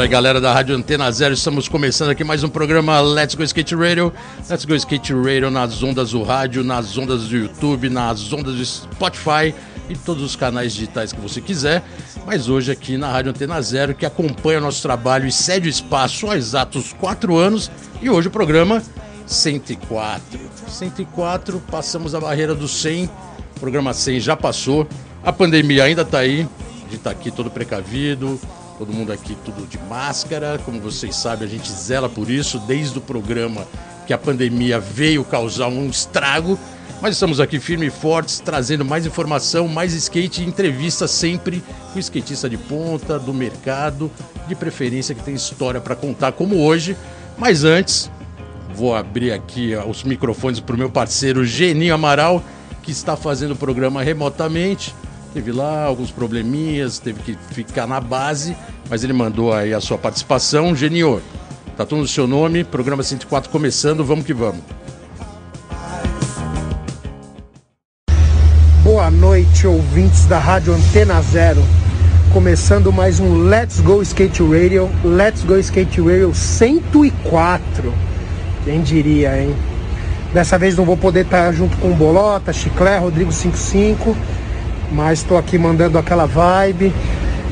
Isso aí, galera da Rádio Antena Zero. Estamos começando aqui mais um programa Let's Go Skate Radio. Let's Go Skate Radio nas ondas do rádio, nas ondas do YouTube, nas ondas do Spotify e todos os canais digitais que você quiser. Mas hoje aqui na Rádio Antena Zero, que acompanha o nosso trabalho e cede o espaço há exatos quatro anos. E hoje o programa 104. 104, passamos a barreira do 100. O programa 100 já passou. A pandemia ainda está aí. A gente está aqui todo precavido, todo mundo aqui tudo de máscara. Como vocês sabem, a gente zela por isso desde o programa que a pandemia veio causar um estrago. Mas estamos aqui firmes e fortes, trazendo mais informação, mais skate entrevista sempre com o skatista de ponta, do mercado, de preferência que tem história para contar, como hoje. Mas antes, vou abrir aqui os microfones para o meu parceiro Geninho Amaral, que está fazendo o programa remotamente. Teve lá alguns probleminhas, teve que ficar na base, mas ele mandou aí a sua participação. Geninho, tá tudo no seu nome, programa 104 começando, vamos que vamos. Boa noite, ouvintes da Rádio Antena Zero. Começando mais um Let's Go Skate Radio, Let's Go Skate Radio 104. Quem diria, hein? Dessa vez não vou poder estar junto com Bolota, Chiclé, Rodrigo 55, mas estou aqui mandando aquela vibe,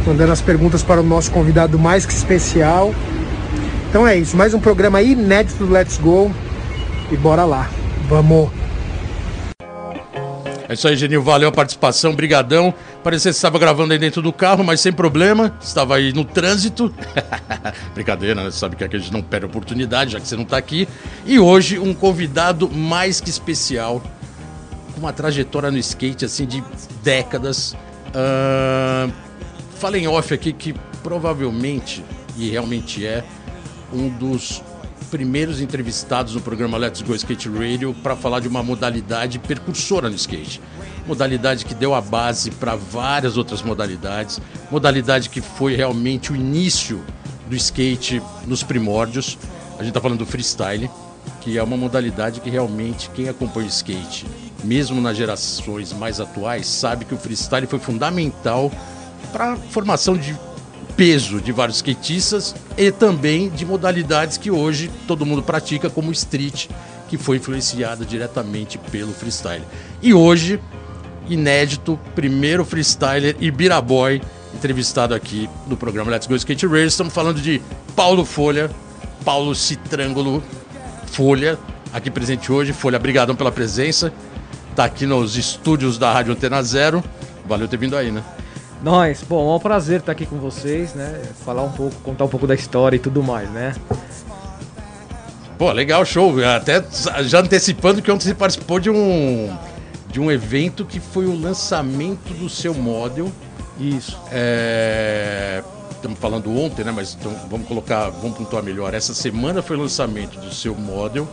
mandando as perguntas para o nosso convidado mais que especial. Então é isso, mais um programa inédito do Let's Go e bora lá. Vamos! É isso aí, Genil. Valeu a participação, brigadão. Parecia que você estava gravando aí dentro do carro, mas sem problema. Estava aí no trânsito. Brincadeira, né? Sabe que a gente não perde oportunidade, já que você não está aqui. E hoje, um convidado mais que especial, com uma trajetória no skate, assim, de décadas. Uh... Fala em off aqui que provavelmente, e realmente é, um dos primeiros entrevistados no programa Let's Go Skate Radio para falar de uma modalidade percursora no skate. Modalidade que deu a base para várias outras modalidades, modalidade que foi realmente o início do skate nos primórdios. A gente está falando do freestyle, que é uma modalidade que realmente quem acompanha o skate, mesmo nas gerações mais atuais, sabe que o freestyle foi fundamental para a formação de peso de vários skatistas e também de modalidades que hoje todo mundo pratica, como street, que foi influenciada diretamente pelo freestyle. E hoje, inédito, primeiro freestyler Ibiraboy entrevistado aqui no programa Let's Go Skate Race. Estamos falando de Paulo Folha, Paulo Citrângulo Folha, aqui presente hoje. Folha, obrigadão pela presença. Está aqui nos estúdios da Rádio Antena Zero. Valeu ter vindo aí, né? Nós, bom, é um prazer estar aqui com vocês, né? Falar um pouco, contar um pouco da história e tudo mais, né? Pô, legal, show. Até já antecipando que ontem você participou de um de um evento que foi o lançamento do seu model. Isso. É... Estamos falando ontem, né? Mas então, vamos colocar, vamos pontuar melhor. Essa semana foi o lançamento do seu model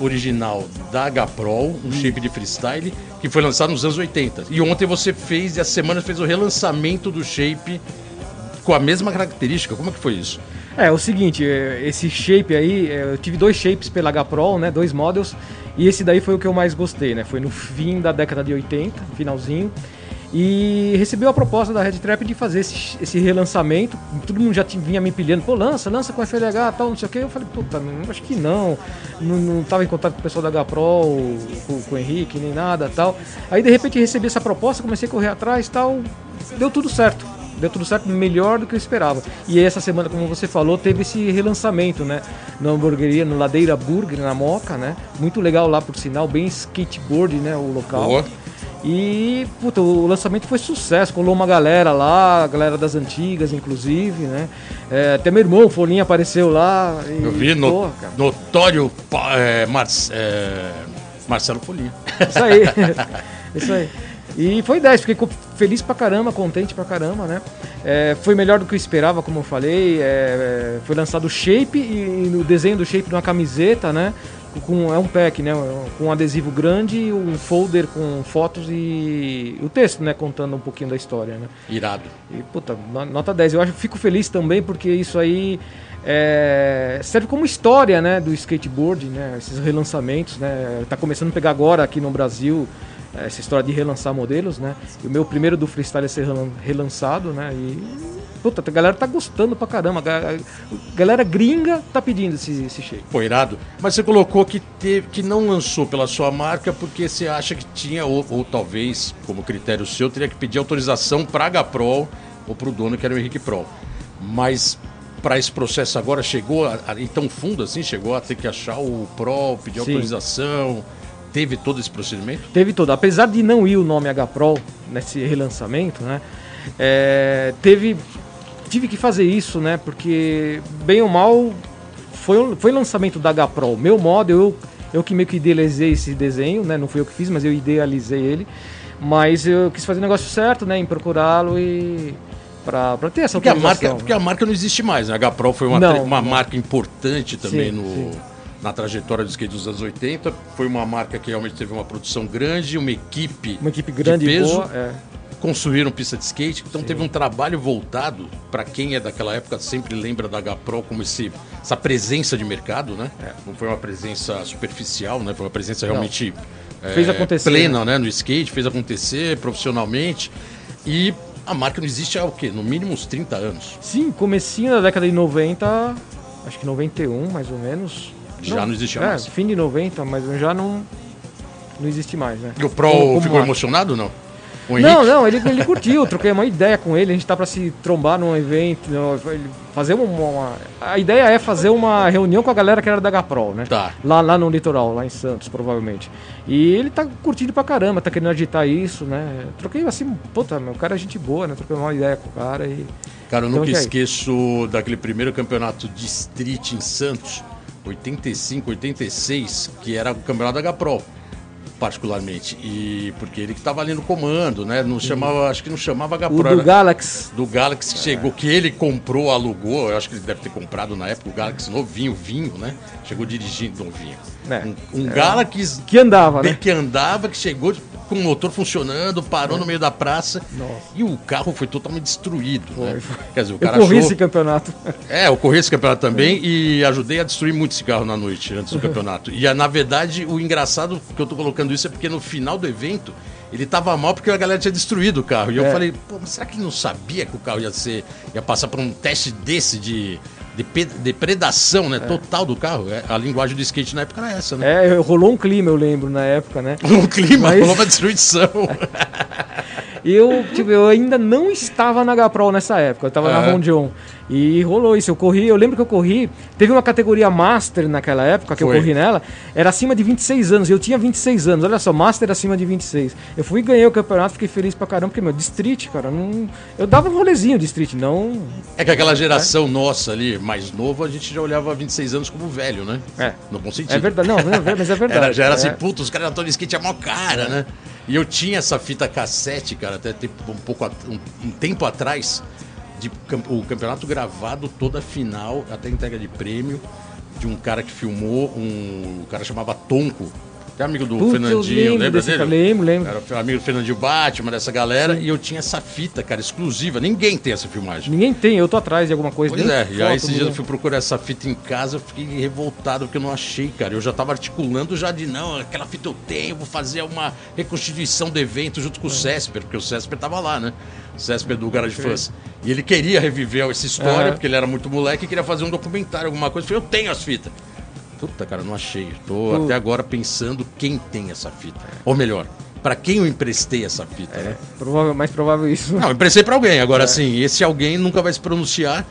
original da H-Pro, um shape de freestyle, que foi lançado nos anos 80. E ontem você fez, e a semana fez o relançamento do shape com a mesma característica. Como é que foi isso? É, o seguinte, esse shape aí, eu tive dois shapes pela H-Pro, né, dois models, e esse daí foi o que eu mais gostei, né, foi no fim da década de 80, finalzinho, e recebeu a proposta da Red Trap de fazer esse, esse relançamento. Todo mundo já vinha me pilhando, pô, lança, lança com FLH tal, não sei o que. Eu falei, puta, acho que não. não. Não tava em contato com o pessoal da HPro, com, com o Henrique, nem nada tal. Aí de repente recebi essa proposta, comecei a correr atrás tal. Deu tudo certo. Deu tudo certo, melhor do que eu esperava. E essa semana, como você falou, teve esse relançamento, né? Na hamburgueria, no Ladeira Burger, na Moca, né? Muito legal lá, por sinal, bem skateboard, né? O local. Boa. E, puta, o lançamento foi sucesso, colou uma galera lá, a galera das antigas, inclusive, né? É, até meu irmão, o Folinha, apareceu lá. E, Eu vi no, porra, notório é, Mar, é, Marcelo Folinha. Isso aí. Isso aí. E foi 10, fiquei feliz pra caramba, contente pra caramba, né? É, foi melhor do que eu esperava, como eu falei. é, é, foi lançado o shape e, e no desenho do shape numa camiseta, né? Com, é um pack, né? Com um adesivo grande, um folder com fotos e o texto, né? Contando um pouquinho da história, né? Irado. E, puta, no- nota 10. Eu acho, fico feliz também porque isso aí é, serve como história, né, do skateboard, né, esses relançamentos, né, tá começando a pegar agora aqui no Brasil essa história de relançar modelos, né, e o meu primeiro do freestyle a ser relan- relançado, né, e puta, a galera tá gostando pra caramba, a ga- a galera gringa tá pedindo esse, esse shape. Pô, irado. Mas você colocou que, teve, que não lançou pela sua marca porque você acha que tinha, ou, ou talvez, como critério seu, teria que pedir autorização para a Gaprol ou para o dono, que era o Henrique Prol. Mas para esse processo agora, chegou a, a tão fundo assim? Chegou a ter que achar o Prol, pedir Sim. autorização? Teve todo esse procedimento? Teve todo, apesar de não ir o nome H-Pro nesse relançamento, né? é, teve, tive que fazer isso, né? Porque bem ou mal foi foi lançamento da H-Pro. Meu modo, eu eu que meio que idealizei esse desenho, né? Não fui eu que fiz, mas eu idealizei ele. Mas eu quis fazer o negócio certo, né? Em procurá-lo e para ter essa Porque a, marca, porque a marca não existe mais, né? A Gaprol foi uma, Não, uma não. marca importante também Sim, no, sim. Na trajetória do skate dos anos 80. Foi uma marca que realmente teve uma produção grande, uma equipe, uma equipe grande de e peso. boa. é. construíram pista de skate, então teve um trabalho voltado para quem é daquela época sempre lembra da Gapro como esse, essa presença de mercado, né? Não foi uma presença superficial, né? Foi uma presença realmente Fez é, acontecer, plena, né? No skate, fez acontecer profissionalmente e a marca não existe há o quê? No mínimo uns 30 anos. Sim, comecinho da década de 90, acho que 91 mais ou menos. Já não existia é, mais. fim de 90, mas já não não existe mais, né? E o Pro Como- como ficou marca. emocionado não? O Não, Henrique? não, ele, ele curtiu, troquei uma ideia com ele, a gente tá pra se trombar num evento, não, fazer uma, uma- A ideia é fazer uma reunião com a galera que era da Gaprol, né? Tá. Lá, lá no litoral, lá em Santos, provavelmente. E ele tá curtindo pra caramba, tá querendo agitar isso, né? Troquei assim, puta, meu cara é gente boa, né? Troquei uma ideia com o cara e. Cara, eu Então, nunca aí? esqueço daquele primeiro campeonato de street em Santos, 85, 86, que era o campeonato da Gaprol, particularmente. E porque ele que estava ali no comando, né? Não chamava, acho que não chamava O Gaprol. do era- Galaxy. do Galaxy que chegou, que ele comprou, alugou, eu acho que ele deve ter comprado na época o Galaxy novinho, vinho, né? Chegou dirigindo novinho. É. Um, um Galaxy Que andava, né? que andava, que chegou com o motor funcionando, parou no meio da praça Nossa. e o carro foi totalmente destruído, né? foi. Quer dizer, o Eu cara corri achou... esse campeonato. É, eu corri esse campeonato também e ajudei a destruir muito esse carro na noite, antes do campeonato. E na verdade, o engraçado que eu tô colocando isso é porque no final do evento ele tava mal porque a galera tinha destruído o carro. E eu É. falei, pô, mas será que ele não sabia que o carro ia ser. ia passar por um teste desse de. Depredação, né? Total do carro. É, A linguagem do skate na época era essa, né? É, rolou um clima, eu lembro, na época, né? O clima, Mas- rolou uma destruição. Eu, tipo, eu ainda não estava na Gaprol nessa época, eu estava na Aham. Rondion. E rolou isso, eu corri, eu lembro que eu corri, teve uma categoria Master naquela época que Foi. eu corri nela, era acima de 26 anos, eu tinha 26 anos, olha só, Master acima de 26. Eu fui e ganhei o campeonato, fiquei feliz pra caramba, porque, meu, de street, cara, não... eu dava um rolezinho de street, não... É que aquela geração nossa ali, mais nova, a gente já olhava 26 anos como velho, né? É. No bom sentido. É verdade, não, não, mas é verdade. Era, já era assim, É. puta, os caras estão de skate é mó cara, né? E eu tinha essa fita cassete, cara, até um pouco um, um tempo atrás, de o campeonato gravado toda a final, até entrega de prêmio, de um cara que filmou, um o cara chamava Tonco, que é amigo do Putz, Fernandinho, lembra dele? cara, lembro, lembro. Era amigo do Fernandinho Batman, dessa galera, e eu tinha essa fita, cara, exclusiva. Ninguém tem essa filmagem. Ninguém tem, eu tô atrás de alguma coisa. Pois é, e aí esses dias eu fui procurar essa fita em casa, eu fiquei revoltado porque eu não achei, cara. Eu já tava articulando já de não, aquela fita eu tenho, vou fazer uma reconstituição do evento junto É. com o Césper, porque o Césper tava lá, né? O Césper do Garage Fãs. E ele queria reviver essa história, É. porque ele era muito moleque e queria fazer um documentário, alguma coisa. Eu falei, eu tenho as fitas. Puta, cara, não achei. Tô Pô. até agora pensando quem tem essa fita. Ou melhor, pra quem eu emprestei essa fita, né? Provável, mais provável isso. Não, eu emprestei pra alguém. É. Agora, assim, esse alguém nunca vai se pronunciar.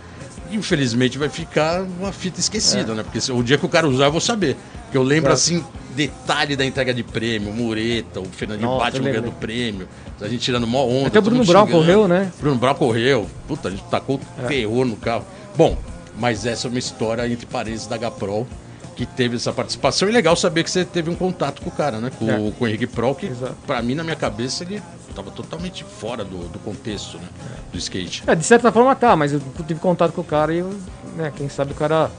Infelizmente vai ficar uma fita esquecida, É. né? Porque se- o dia que o cara usar, eu vou saber. Porque eu lembro, Claro. assim, detalhe da entrega de prêmio, Mureta, o Fernandinho Batman ganhando prêmio, a gente tirando mó onda. Até o Bruno xingando. correu, né? É. Bruno Brown correu. Puta, a gente tacou terror no carro. Bom, mas essa é uma história entre parênteses da Gaprol. Que teve essa participação. E legal saber que você teve um contato com o cara, né? Com, É. com o Henrique Prol, que pra mim, na minha cabeça, ele tava totalmente fora do, do contexto, né? Do skate. É, de certa forma tá, mas eu tive contato com o cara e eu, né, quem sabe o cara.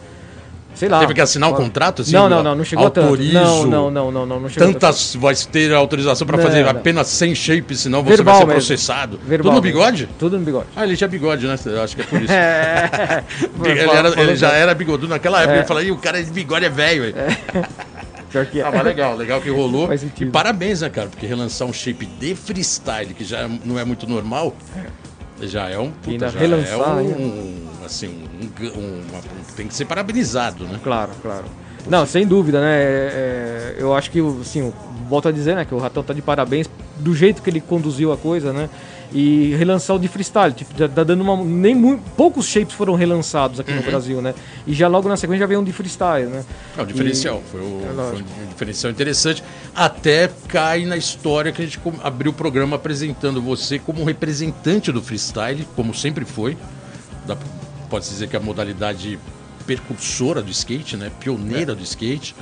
Sei lá. Teve que assinar um contrato, assim? Não, não, não, não chegou a tanto. Autorizo Não, não, não, não, não, não chegou a tanto. Tantas vai ter autorização Não, fazer não. apenas 100 shapes, senão você Verbal vai ser mesmo. processado. Verbal Tudo no mesmo. bigode? Tudo no bigode. Ah, ele tinha bigode, né? Eu acho que é por isso. É. ele, era- ele já era bigodudo naquela época. Ele falou, o cara de bigode é velho. aí." Pior que é. Ah, mas legal, legal que rolou. E parabéns, né, cara? Porque relançar um shape de freestyle, que já não é muito normal, já é um. Puta, já relançar é um. ainda. Assim, um, um- uma- tem que ser parabenizado, né? Claro, claro. Não, sem dúvida, né? É, é, eu acho que, assim, volto a dizer, né, que o Ratão tá de parabéns do jeito que ele conduziu a coisa, né? E relançar o de freestyle, tipo, já tá dando uma. Nem mu- poucos shapes foram relançados aqui no Uhum. Brasil, né? E já logo na sequência já veio um de freestyle, né? É o diferencial, foi, o- É foi um diferencial interessante. Até cai na história que a gente abriu o programa apresentando você como representante do freestyle, como sempre foi. Da- Pode-se dizer que é a modalidade percursora do skate, né? Pioneira do skate.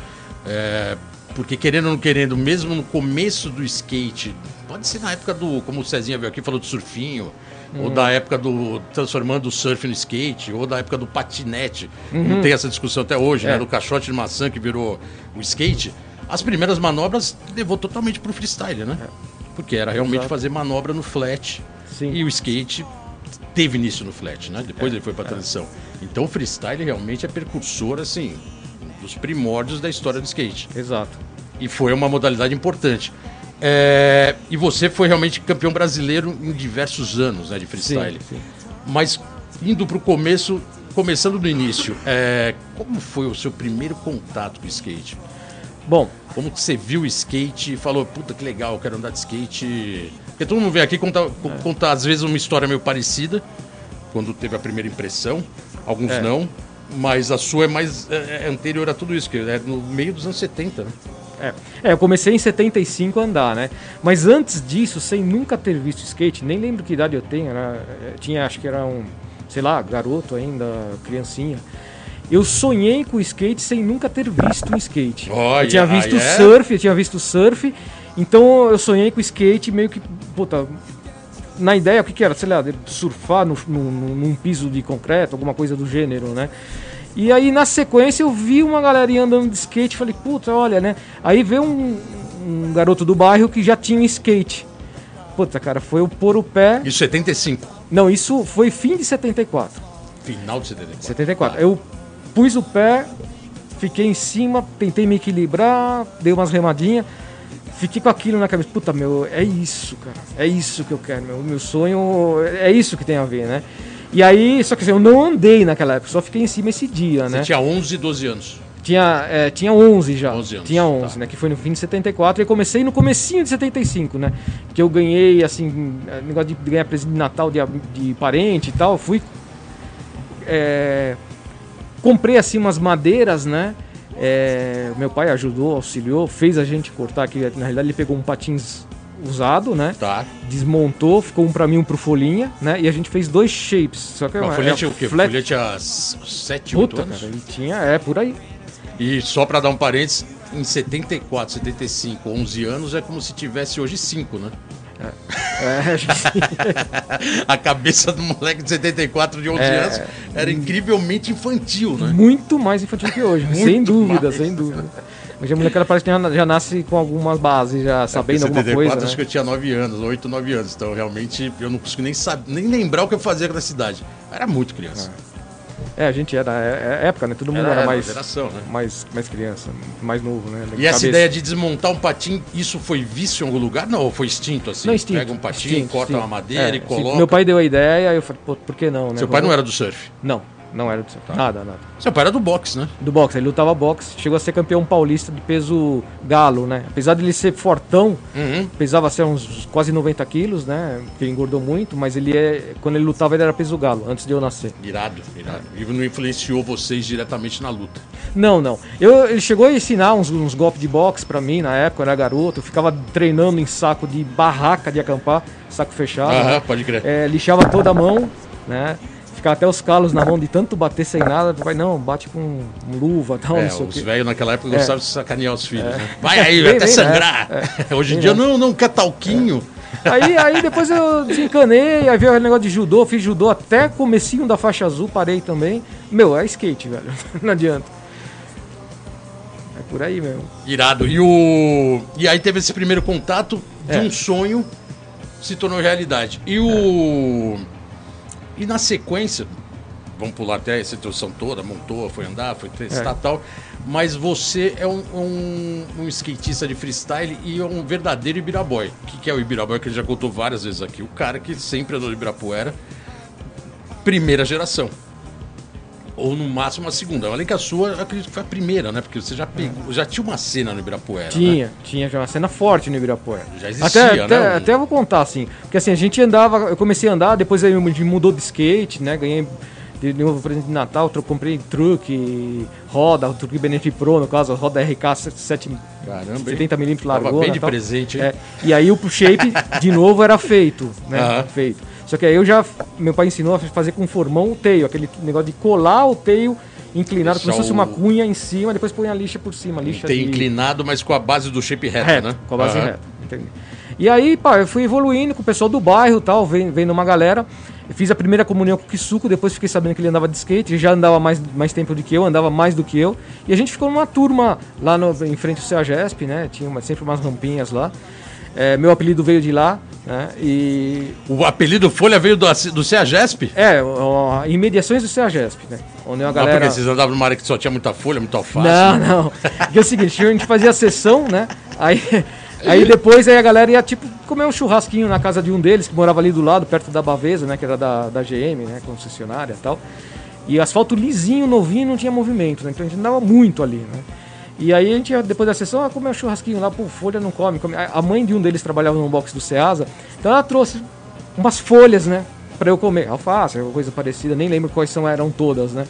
É, porque querendo ou não querendo, mesmo no começo do skate, pode ser na época do, como o Cezinha veio aqui, falou do surfinho, ou da época do transformando o surf no skate, ou da época do patinete. Não tem essa discussão até hoje, né? É. Do caixote de maçã que virou o skate. As primeiras manobras levou totalmente pro freestyle, né? Porque era realmente Exato. fazer manobra no flat. Sim. E o skate teve início no flat, né? Depois ele foi pra transição. Então o freestyle realmente é precursor, assim, dos primórdios da história do skate. Exato. E foi uma modalidade importante. É, E você foi realmente campeão brasileiro em diversos anos né, de freestyle. Sim, sim. Mas indo pro começo, começando do início, é, como foi o seu primeiro contato com o skate? Bom, Como que você viu o skate e falou, puta que legal, eu quero andar de skate. Porque todo mundo vem aqui contar, co- contar às vezes uma história meio parecida, quando teve a primeira impressão, alguns É. não, mas a sua é mais é, é anterior a tudo isso, que é no meio dos anos 70, né? É. é, eu comecei em 75 a andar, né? Mas antes disso, sem nunca ter visto skate, nem lembro que idade eu tenho, eh, tinha, acho que era um, sei lá, garoto ainda, criancinha. Eu sonhei com o skate sem nunca ter visto um skate. Olha, eu tinha visto aí é? surf, eu tinha visto surf, então eu sonhei com o skate meio que, puta, na ideia, o que, que era? Sei lá, surfar no, no- num piso de concreto, alguma coisa do gênero, né? E aí, na sequência, eu vi uma galerinha andando de skate falei, puta, olha, né? Aí veio um, um garoto do bairro que já tinha skate. Puta, cara, foi eu pôr o pé. Isso 75, Não, isso foi fim de 74. final de 74. 74. Tá. Eu pus o pé, fiquei em cima, tentei me equilibrar, dei umas remadinhas, fiquei com aquilo na cabeça. Puta, meu, é isso, cara. É isso que eu quero, meu. Meu sonho é isso que tem a ver, né? E aí, só que assim, eu não andei naquela época, só fiquei em cima esse dia, Você né? tinha 11, 12 anos. Tinha, é, tinha 11 já. 11 anos, tinha 11, tá. né? Que foi no fim de 74 e comecei no comecinho de 75, né? Que eu ganhei, assim, negócio de ganhar presente de Natal de, de parente e tal. Fui... é, comprei, assim, umas madeiras, né? É, meu pai ajudou, auxiliou, fez a gente cortar aqui. Na realidade, ele pegou um patins usado, né? Tá. Desmontou, ficou um pra mim, um pro Folhinha, né? E a gente fez dois shapes. Só que é folhete é o quê? flat- Folhete há 7, 8 Puta, anos? cara, ele tinha, é, por aí. E só pra dar um parênteses, em 74, 75, 11 anos é como se tivesse hoje 5, né? É, A cabeça do moleque de 74 de 11 É. anos era incrivelmente infantil, né? muito mais infantil que hoje, sem dúvida, mais. sem dúvida. Hoje a molecada parece que já, nasce com algumas bases, já sabendo alguma 74, coisa. acho Né? que eu tinha 9 anos, 8, 9 anos. Então, realmente, eu não consigo nem, saber, nem lembrar o que eu fazia na cidade. Eu era muito criança. É, a gente era, é, é época, né? Todo mundo Era, era, mais, geração, né? mais, mais criança, mais novo, né? E essa ideia de desmontar um patim, isso foi vício em algum lugar? Não, ou foi instinto assim? Não, instinto, Pega um patim, instinto, corta instinto. uma madeira É, e coloca. Meu pai deu a ideia, eu falei, pô, por que não, né? Seu pai não era do surf. Não, não era do seu. Tá. Nada, nada. Seu pai era do boxe, né? Do boxe, ele lutava boxe, chegou a ser campeão paulista de peso galo, né? Apesar de ele ser fortão, Uhum. pesava ser uns quase 90 quilos, né? Porque ele engordou muito, mas ele é. Quando ele lutava, ele era peso galo, antes de eu nascer. Irado, irado. E não influenciou vocês diretamente na luta. Não, não. Eu, ele chegou a ensinar uns, uns golpes de boxe pra mim na época, eu era garoto. Eu ficava treinando em saco de barraca de acampar, saco fechado. Aham, né? pode crer. É, lixava toda a mão, né? Ficava até os calos na mão de tanto bater sem nada. Vai, não, bate com luva tal, É, não sei o os velhos naquela época gostavam de sacanear os filhos. né? Vai aí, vai até bem sangrar. nessa, Hoje em dia não, não quer talquinho. Aí, aí depois eu desencanei, aí veio o negócio de judô, fiz judô até comecinho da faixa azul, parei também. Meu, é skate, velho. Não adianta. É por aí mesmo. Irado. E, o... e aí teve esse primeiro contato de É. um sonho se tornou realidade. E o. E na sequência, vamos pular até essa introdução toda, montou, foi andar, foi testar É. tal. Mas você é um, um, um skatista de freestyle e é um verdadeiro Ibiraboy. O que, que é o Ibiraboy? Que ele já contou várias vezes aqui. O cara que sempre andou de Ibirapuera, primeira geração. Ou no máximo a segunda. Além que a sua, eu acredito que foi a primeira, né? Porque você já pegou. Já tinha uma cena no Ibirapuera. Né? Tinha, tinha já uma cena forte no Ibirapuera. Já existia, até, né, Até, um- até eu vou contar, assim. Porque assim, a gente andava, eu comecei a andar, depois aí mudou de skate, né? Ganhei de novo presente de Natal, tro- comprei truque, roda, o truque Benefit Pro, no caso, roda RK 7, Caramba, hein? 70mm Tava largou. bem de presente? É, e aí o shape, de novo, era feito, né? Feito. Só que aí eu já, meu pai ensinou a fazer com formão o teio, aquele negócio de colar o teio inclinado, como se Deixar fosse uma cunha em cima, depois põe a lixa por cima, lixa Tem de... inclinado, mas com a base do shape reto, Reto, né? com a base Aham. reta. entendi. E aí, pá, eu fui evoluindo com o pessoal do bairro e tal, vem- vendo uma galera. Eu fiz a primeira comunhão com o Kisuko, depois fiquei sabendo que ele andava de skate, ele já andava mais, mais tempo do que eu, andava mais do que eu. E a gente ficou numa turma lá no- em frente ao CEAGESP, né? Tinha uma- sempre umas rampinhas lá. É, meu apelido veio de lá, né? E. O apelido Folha veio do, do CEAGESP? É, ó, imediações do CEAGESP, né? Onde a Não, galera. porque vocês andavam numa área que só tinha muita folha, muito alface. Não, não. Porque é o seguinte, a gente fazia a sessão, né? Aí, aí depois aí a galera ia, tipo, comer um churrasquinho na casa de um deles, que morava ali do lado, perto da Bavesa, né? Que era da, da GM, né? Concessionária e tal. E asfalto lisinho, novinho, não tinha movimento, né? Então a gente andava muito ali, né? E aí a gente, depois da sessão, ah, comer um churrasquinho lá, pô, folha não come. come. A mãe de um deles trabalhava no box do Ceasa, então ela trouxe umas folhas, né? Pra eu comer. Alface, alguma coisa parecida, nem lembro quais são, eram todas, né?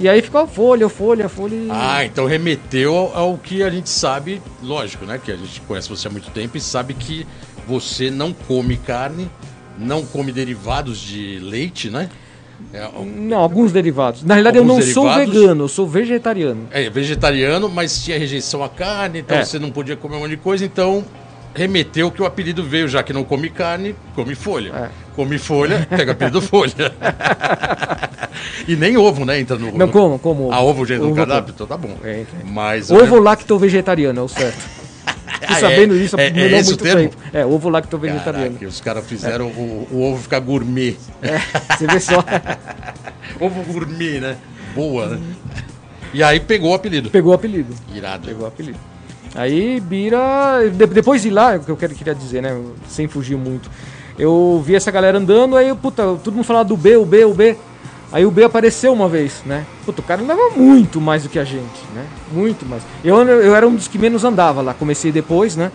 E aí ficou folha, folha, folha. Ah, então remeteu ao, ao que a gente sabe, lógico, né? Que a gente conhece você há muito tempo e sabe que você não come carne, não come derivados de leite, né? É, Não, alguns derivados. Na realidade, eu não sou derivados? vegano, eu sou vegetariano. é vegetariano, mas tinha rejeição à carne, então É. você não podia comer um monte de coisa, então remeteu que o apelido veio, já que não come carne, come folha. É. Come folha, pega o apelido folha. e nem ovo, né? Entra no. Não, no- como, como. Ah, ovo já entra no Ovo cardápio? Então tá bom. É. Mas. Ovo lacto vegetariano, é o certo. Ah, Fui sabendo isso é, não é esse o muito tempo. É, ovo lacto vegetariano. Caraca, os caras fizeram o, o ovo ficar gourmet. É, você vê só. Ovo gourmet, né? Boa, né? E aí pegou o apelido. Pegou o apelido. Irado. Pegou o apelido. Aí, Bira. de- depois de lá, é o que eu queria dizer, né? Sem fugir muito. Eu vi essa galera andando, aí, puta, todo mundo falava do B, o B, o B. Aí o B apareceu uma vez, né? Puta, o cara andava muito mais do que a gente, né? Muito mais. Eu, eu era um dos que menos andava lá, comecei depois, né?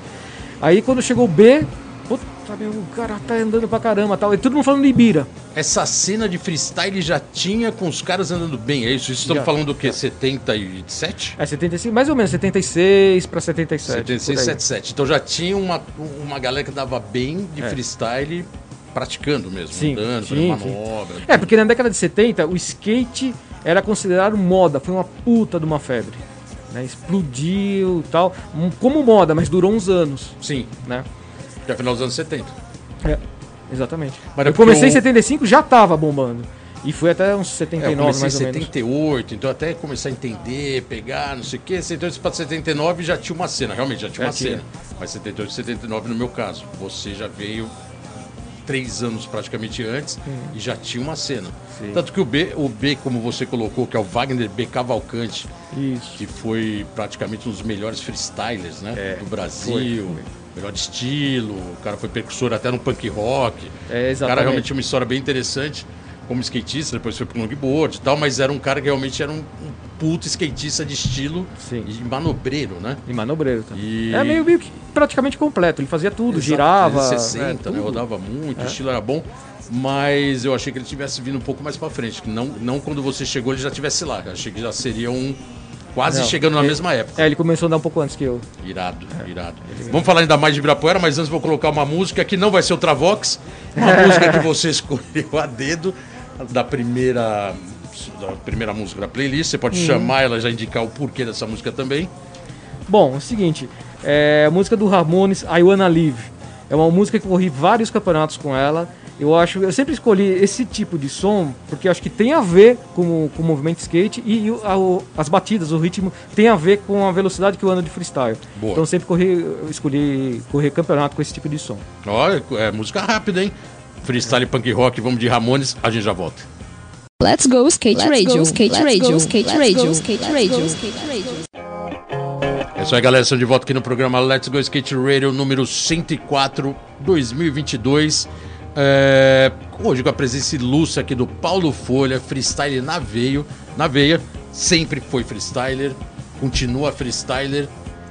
Aí quando chegou o B, puta, meu, o cara tá andando pra caramba tal. E todo mundo falando de Ibira. Essa cena de freestyle já tinha com os caras andando bem, é isso? Estamos Já, falando do quê? 77? É 75, mais ou menos, 76 pra 77. 76, por aí. 77. Então já tinha uma, uma galera que dava bem de freestyle praticando mesmo, É. Sim, andando, sim, fazendo sim. manobra. É, porque na década de 70 o skate era considerado moda, foi uma puta de uma febre. Né? Explodiu e tal, como moda, mas durou uns anos, Sim, né? que é final dos anos 70. É, exatamente. Mas é eu porque comecei em o- 75, já tava bombando. E foi até uns É, eu 79, comecei em mais ou menos. 78, então até começar a entender, pegar, não sei o quê. 78 para 79 já tinha uma cena, realmente já tinha Já uma tinha. cena. Mas 78 79 no meu caso. Você já veio três anos praticamente antes e já tinha uma cena. Hum. Sim. Tanto que o B, o B, como você colocou, que é o Wagner B. Cavalcante, Isso. que foi praticamente um dos melhores freestylers né, É, do Brasil. foi, foi. Melhor estilo, o cara foi percussor até no punk rock. É, O cara exatamente. realmente tinha uma história bem interessante como skatista, depois foi pro longboard e tal, mas era um cara que realmente era um, um puto skatista de estilo Sim. e manobreiro, né? E manobreiro também. E- É meio, meio que praticamente completo, ele fazia tudo, Exato, girava. 60, é, né? Rodava muito, o estilo era bom. Mas eu achei que ele tivesse vindo um pouco mais pra frente. Que não, não quando você chegou ele já tivesse lá. Eu achei que já seria um. Quase Não, chegando na ele- mesma época. É, ele começou a andar um pouco antes que eu. Irado, irado. Vamos falar ainda mais de Ibirapuera, mas antes vou colocar uma música que não vai ser o Travox. Uma música que você escolheu a dedo. Da primeira da primeira música da playlist. Você pode Uhum. chamar ela já indicar o porquê dessa música também. Bom, é o seguinte, é a música do Ramones, I Wanna Live. É uma música que eu corri vários campeonatos com ela. Eu acho, eu sempre escolhi esse tipo de som porque acho que tem a ver com, o- com o movimento skate e, o- a- o- as batidas, o ritmo tem a ver com a velocidade que eu ando de freestyle. Boa. Então eu sempre corri, escolhi correr campeonato com esse tipo de som. Olha, é música rápida, hein? Freestyle punk rock, vamos de Ramones, a gente já volta. Let's go skate Let's radio, go, skate let's radio, go, skate let's radio, go, skate radio, go, skate radio. É isso aí, galera. Estamos de volta aqui no programa Let's Go Skate Radio número 104 2022. É, hoje com a presença ilustre aqui do Paulo Folha, freestyle na veio, na veia, sempre foi freestyler, continua freestyler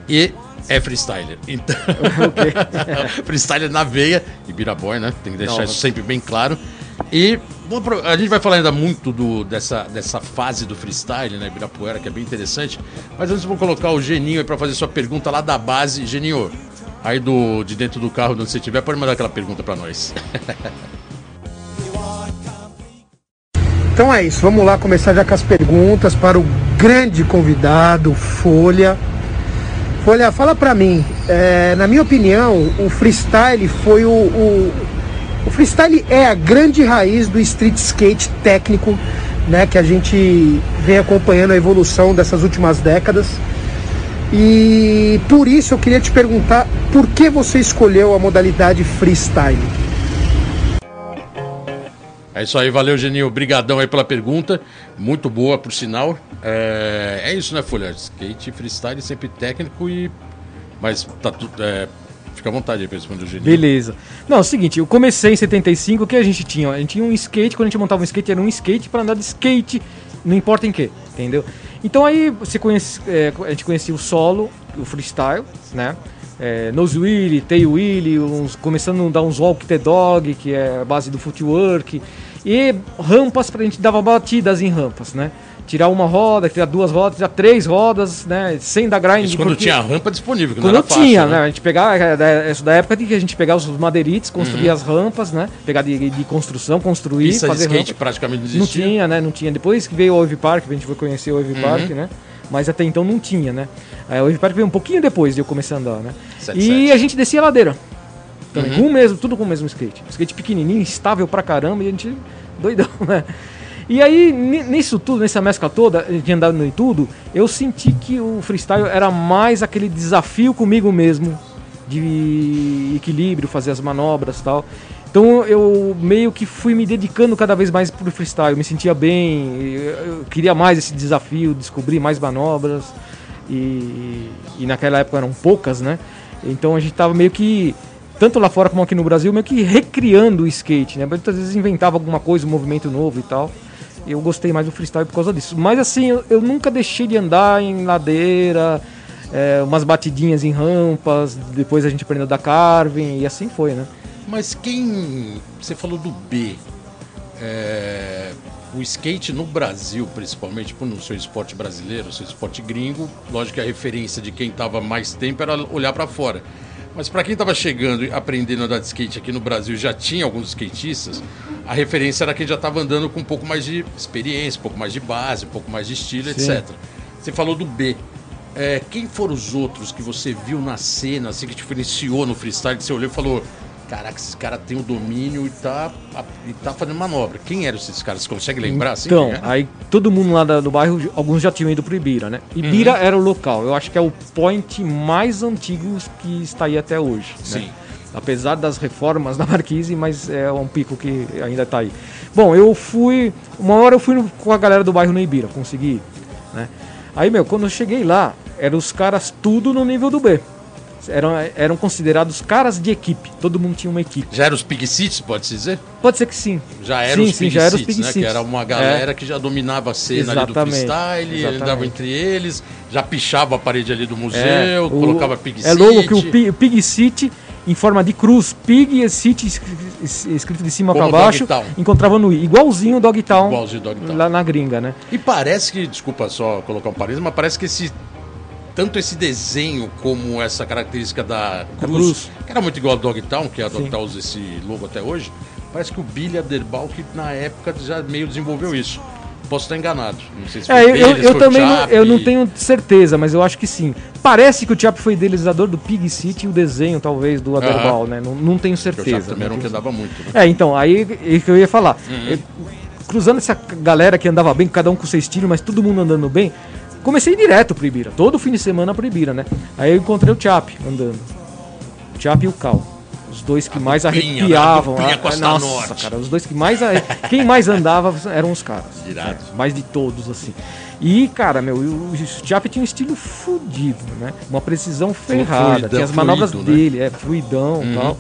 e é freestyler. Então, freestyler na veia, Ibiraboy, né? Tem que deixar Não, isso sempre bem claro. E a gente vai falar ainda muito do, dessa, dessa fase do freestyle, né, Ibirapuera, que é bem interessante. Mas antes vamos colocar o Geninho aí para fazer sua pergunta lá da base. Geninho, aí do, de dentro do carro, onde você estiver, pode mandar aquela pergunta para nós. Então é isso, vamos lá começar já com as perguntas para o grande convidado, Folha. Folha, fala pra mim, é, na minha opinião, o freestyle foi o, o. O freestyle é a grande raiz do street skate técnico, né? Que a gente vem acompanhando a evolução dessas últimas décadas. E por isso eu queria te perguntar por que você escolheu a modalidade freestyle? É isso aí, valeu, Geninho. Obrigadão aí pela pergunta. Muito boa, por sinal. É, é isso, né, Folha? Skate freestyle sempre técnico e. Mas tá tudo. É... Fica à vontade aí pra responder o Geninho. Beleza. Não, é o seguinte, eu comecei em 75, o que a gente tinha? A gente tinha um skate, quando a gente montava um skate, era um skate para andar de skate, não importa em que, entendeu? Então aí você conhece, é, a gente conhecia o solo, o freestyle, né? É, nose wheelie, tail wheelie, uns, começando a dar uns walk the dog, que é a base do footwork, e rampas pra gente dava batidas em rampas, né? Tirar uma roda, tirar duas rodas, tirar três rodas, né? Sem dar grind. Isso quando porque- tinha rampa disponível, quando não fácil, tinha, né? né? A gente pegava, é, é, isso da época de que a gente pegava os madeirites, construía as rampas, né? Pegar de, de construção, construir, Pista de fazer skate rampa. praticamente não Não existia. tinha, né? Não tinha. Depois que veio o Wave Park, a gente foi conhecer o Wave Uhum. Park, né? Mas até então não tinha, né? Aí o Wave Park veio um pouquinho depois de eu começar a andar, né? Sete, e sete. a gente descia a ladeira. Também, Uhum. com o mesmo, tudo com o mesmo skate. Skate pequenininho, estável pra caramba, e a gente doidão, né? E aí, ni- nisso tudo, nessa mescla toda, de andando em tudo, eu senti que o freestyle era mais aquele desafio comigo mesmo, de equilíbrio, fazer as manobras e tal. Então eu meio que fui me dedicando cada vez mais pro freestyle, me sentia bem, eu queria mais esse desafio, descobrir mais manobras. E, e naquela época eram poucas, né? Então a gente tava meio que, tanto lá fora como aqui no Brasil, meio que recriando o skate, né? Muitas vezes inventava alguma coisa, um movimento novo e tal. Eu gostei mais do freestyle por causa disso. Mas assim, eu, eu nunca deixei de andar em ladeira, é, umas batidinhas em rampas, depois a gente aprendeu da carving e assim foi, né? Mas quem. Você falou do B. É, O skate no Brasil, principalmente, por não ser esporte brasileiro, ser esporte gringo, lógico que a referência de quem estava mais tempo era olhar para fora. Mas para quem estava chegando e aprendendo a andar de skate aqui no Brasil, já tinha alguns skatistas, a referência era quem já estava andando com um pouco mais de experiência, um pouco mais de base, um pouco mais de estilo, Sim. etc. Você falou do B. É, quem foram os outros que você viu na cena, assim, que te diferenciou no freestyle, que você olhou e falou: Caraca, esse cara tem o domínio e tá, e tá fazendo manobra. Quem eram esses caras? Você consegue lembrar? assim, Então, aí todo mundo lá do bairro, alguns já tinham ido pro Ibira, né? Ibira Uhum. era o local. Eu acho que é o point mais antigo que está aí até hoje. né? Sim. Apesar das reformas da Marquise, mas é um pico que ainda tá aí. Bom, eu fui. Uma hora eu fui no- com a galera do bairro no Ibira, consegui né? Aí, meu, quando eu cheguei lá, eram os caras tudo no nível do B. Eram, eram considerados caras de equipe. Todo mundo tinha uma equipe. Já eram os Pig pode-se dizer? Pode ser que sim. Já eram sim, os Pig Pig né? Que era uma galera que já dominava a cena ali do Exatamente, freestyle, exatamente. andava entre eles, já pichava a parede ali do museu, É, o- colocava Pig É louco que o Pig, City, em forma de cruz, Pig e City escri- es- escrito de cima para baixo, encontrava no I. Igualzinho o Dogtown, Igualzinho o Dogtown. lá na gringa, né? E parece que, desculpa só colocar um parênteses, mas parece que esse tanto esse desenho como essa característica da cruz, cruz. que era muito igual ao Dogtown, que a Sim. Dogtown usa esse logo até hoje, Parece que o Billy Aderbal, que na época já meio desenvolveu isso. Posso estar enganado. Não sei se É, eu, também não, eu não tenho certeza, mas eu acho que sim. Parece que o Chap foi idealizador do Pig City e o desenho, talvez, do Aderbal, né? Não, não tenho Porque o Chap certeza. também era um que andava muito, né? É, então, aí é que eu ia falar. Uhum. Eu- cruzando essa galera que andava bem, cada um com seu estilo, mas todo mundo andando bem, comecei direto pro Ibira. Todo fim de semana pro Ibira, né? Aí eu encontrei o Chap andando. O Chap e o Cal. Os dois que mais duplinha, arrepiavam. né? A Ah, Costa Nossa, Norte. cara, os dois que mais. Quem mais andava eram os caras. Irado. É, mais de todos, assim. E, cara, meu, o Chap tinha um estilo fudido, né? Uma precisão ferrada. fluidão, tinha as manobras fluido, né? dele, é, fluidão e Uhum. tal.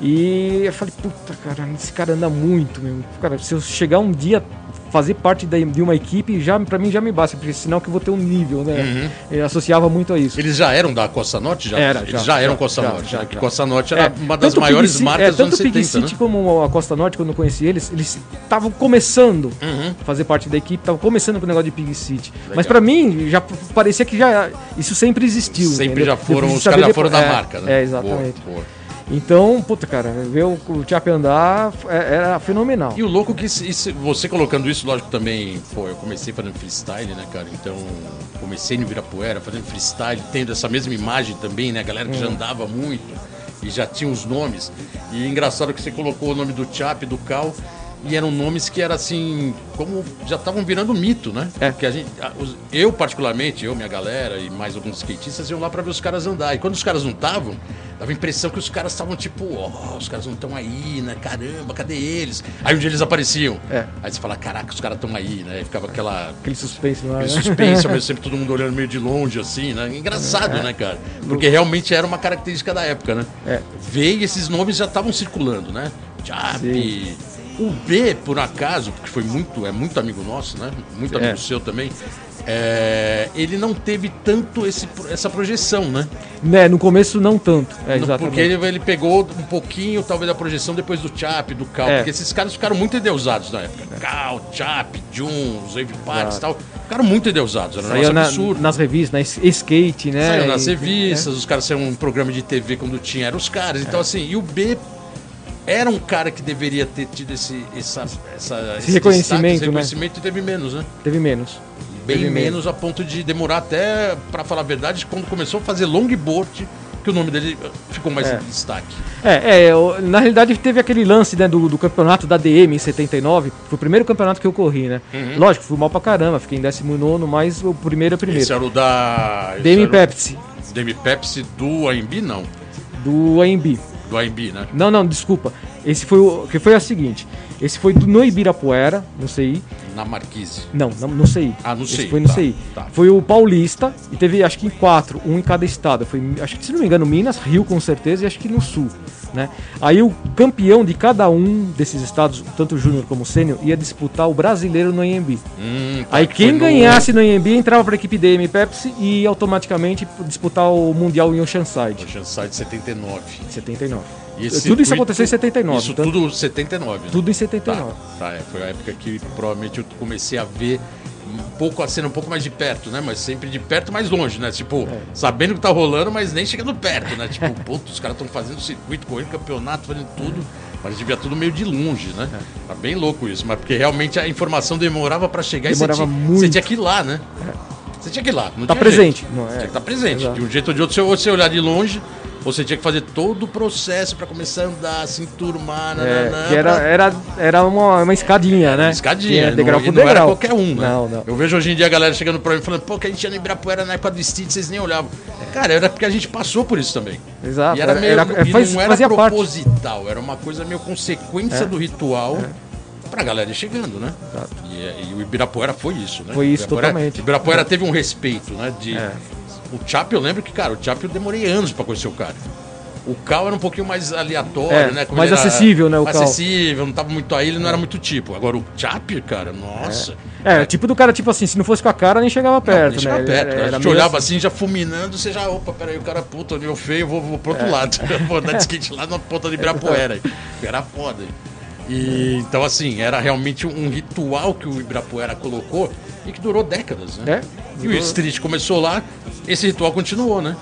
E eu falei, puta, cara, esse cara anda muito, meu. Cara, se eu chegar um dia fazer parte de uma equipe, já para mim já me basta, porque senão que eu vou ter um nível, né? Eu associava muito a isso. Eles já eram da Costa Norte? Já? Era, Eles já, já, eram já, Costa já, Norte, já, né? Já. Costa Norte era É, uma das maiores Pig Ci- marcas é, dos tanto anos o Pig 70, City né? como a Costa Norte, quando eu conheci eles, eles estavam começando Uhum. a fazer parte da equipe, estavam começando com o negócio de Pig City. Mas pra mim, já parecia que já isso sempre existiu. Sempre entendeu? já foram, os caras já foram depois- da é, marca, né? É, exatamente. Boa, boa. Então, puta, cara, ver o, o Chap andar é- era fenomenal. E o louco que se- se- você colocando isso, lógico, também, pô, eu comecei fazendo freestyle, né, cara? Então, comecei no Virapuera fazendo freestyle, tendo essa mesma imagem também, né? A galera que já andava muito e já tinha os nomes. E engraçado que você colocou o nome do Chap, do Cal, e eram nomes que eram assim, como já estavam virando mito, né? É. Porque a gente, eu particularmente, eu, minha galera e mais alguns skatistas iam lá pra ver os caras andar. E quando os caras não estavam, dava a impressão que os caras estavam tipo, ó, os caras não estão aí, né? Caramba, cadê eles? Aí um dia eles apareciam. É. Aí você fala, caraca, os caras estão aí, né? Aí ficava aquela. Aquele suspense lá, Aquele né? suspense, ao mesmo tempo todo mundo olhando meio de longe, assim, né? Engraçado, né, cara? Porque realmente era uma característica da época, né? É. Veio e esses nomes já estavam circulando, né? Chap, o B, por acaso, porque foi muito, é muito amigo nosso, né? Muito amigo É. seu também. é, ele não teve tanto esse, essa projeção, né? Né, no começo não tanto. É, No- exatamente. Porque ele, ele pegou um pouquinho, talvez, da projeção depois do Chap, do Cal. É. Porque esses caras ficaram muito endeusados na época. Cal, Chap, Jun, Wave Parks e tal. Ficaram muito endeusados. Era um Saiu negócio na- absurdo. nas revistas, na skate, né? Saiu nas revistas, os caras saíram um programa de TV quando tinha, eram os caras. É. Então, assim, e o B era um cara que deveria ter tido esse, essa, essa, esse, reconhecimento, destaque, esse né? reconhecimento e teve menos, né? Teve menos. Bem Teve menos a ponto de demorar até, pra falar a verdade, quando começou a fazer longboard, que o nome dele eh, ficou mais É. em destaque. É, é, na realidade teve aquele lance né, do, do campeonato da DM em 79. Foi o primeiro campeonato que eu corri, né? Lógico, fui mal pra caramba, fiquei em 19, mas o primeiro é primeiro. Esse era o da. esse DM Pepsi, DM Pepsi do AMB, não. do AMB. Do AMB, né? Não, não, desculpa. Esse foi o. Que foi a seguinte. Esse foi do, no Ibirapuera, no CI. Na Marquise. Não, não no CI. Ah, no Esse CI, foi no tá, CI. tá. Foi o Paulista e teve acho que em quatro, um em cada estado. Foi, acho que se não me engano, Minas, Rio com certeza e acho que no Sul. Né? Aí o campeão de cada um desses estados, tanto Júnior como Sênior, ia disputar o brasileiro no IMB. Hum, tá, Aí que quem ganhasse no IMB entrava para a equipe DM Pepsi e automaticamente disputar o Mundial em Oceanside. Oceanside 79. 79. E tudo isso aconteceu em 79. Isso então- tudo 79. né? tudo em Tá, 79. tá, é, foi a época que provavelmente eu comecei a ver um pouco a cena um pouco mais de perto, né? Mas sempre de perto, mais longe, né? Tipo, É. sabendo que tá rolando, mas nem chegando perto, né? Tipo, puto, os caras estão fazendo circuito, correndo campeonato, fazendo tudo. Mas devia tudo meio de longe, né? Tá bem louco isso, mas porque realmente a informação demorava pra chegar Demorava e você tinha, muito. você tinha que ir lá, né? Você tinha que ir lá. Não Tá presente. jeito. Não, é. Tinha que estar presente. Exato. De um jeito ou de outro, se você olhar de longe, você tinha que fazer todo o processo pra começar a andar, se enturmar, É, que era, pra- era, era uma, uma escadinha, né? Escadinha, Tinha degrau não, por e não era degrau. qualquer um, né? Não, não. Eu vejo hoje em dia a galera chegando pra mim falando, pô, que a gente ia no Ibirapuera na época do Stitch, vocês nem olhavam. Cara, era porque a gente passou por isso também. Exato, E era era- meio, era- e faz- não era fazia parte. proposital, era uma coisa meio consequência É. do ritual pra galera chegando, né? E, é- e o Ibirapuera foi isso, né? Foi isso, Ibirapuera- totalmente. Ibirapuera teve um respeito, né? De, É. O Chap, eu lembro que, cara, o Chap eu demorei anos pra conhecer o cara. O Cal era um pouquinho mais aleatório, É, né? Como mais acessível, né, o mais Cal. acessível, não tava muito aí, ele não era muito tipo. Agora o Chap, cara, nossa. É, tipo do cara, tipo assim, se não fosse com a cara, nem chegava Não, perto, nem né? chegava perto. era- a era gente meio olhava assim. assim, já fulminando, você já, opa, peraí, o cara, puta, nível feio, vou, vou pro outro É. lado. vou andar de skate lá na ponta de Ibirapuera. Era foda. E, então, assim, era realmente um ritual que o Ibirapuera colocou e que durou décadas, né? É, E o Street começou lá, esse ritual continuou, né?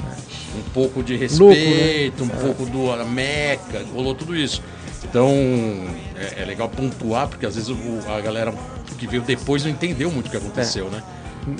Um pouco de Louco, né? respeito, um pouco do Meca, rolou tudo isso. Então, é, é legal pontuar, porque às vezes o- a galera que veio depois não entendeu muito o que aconteceu, né?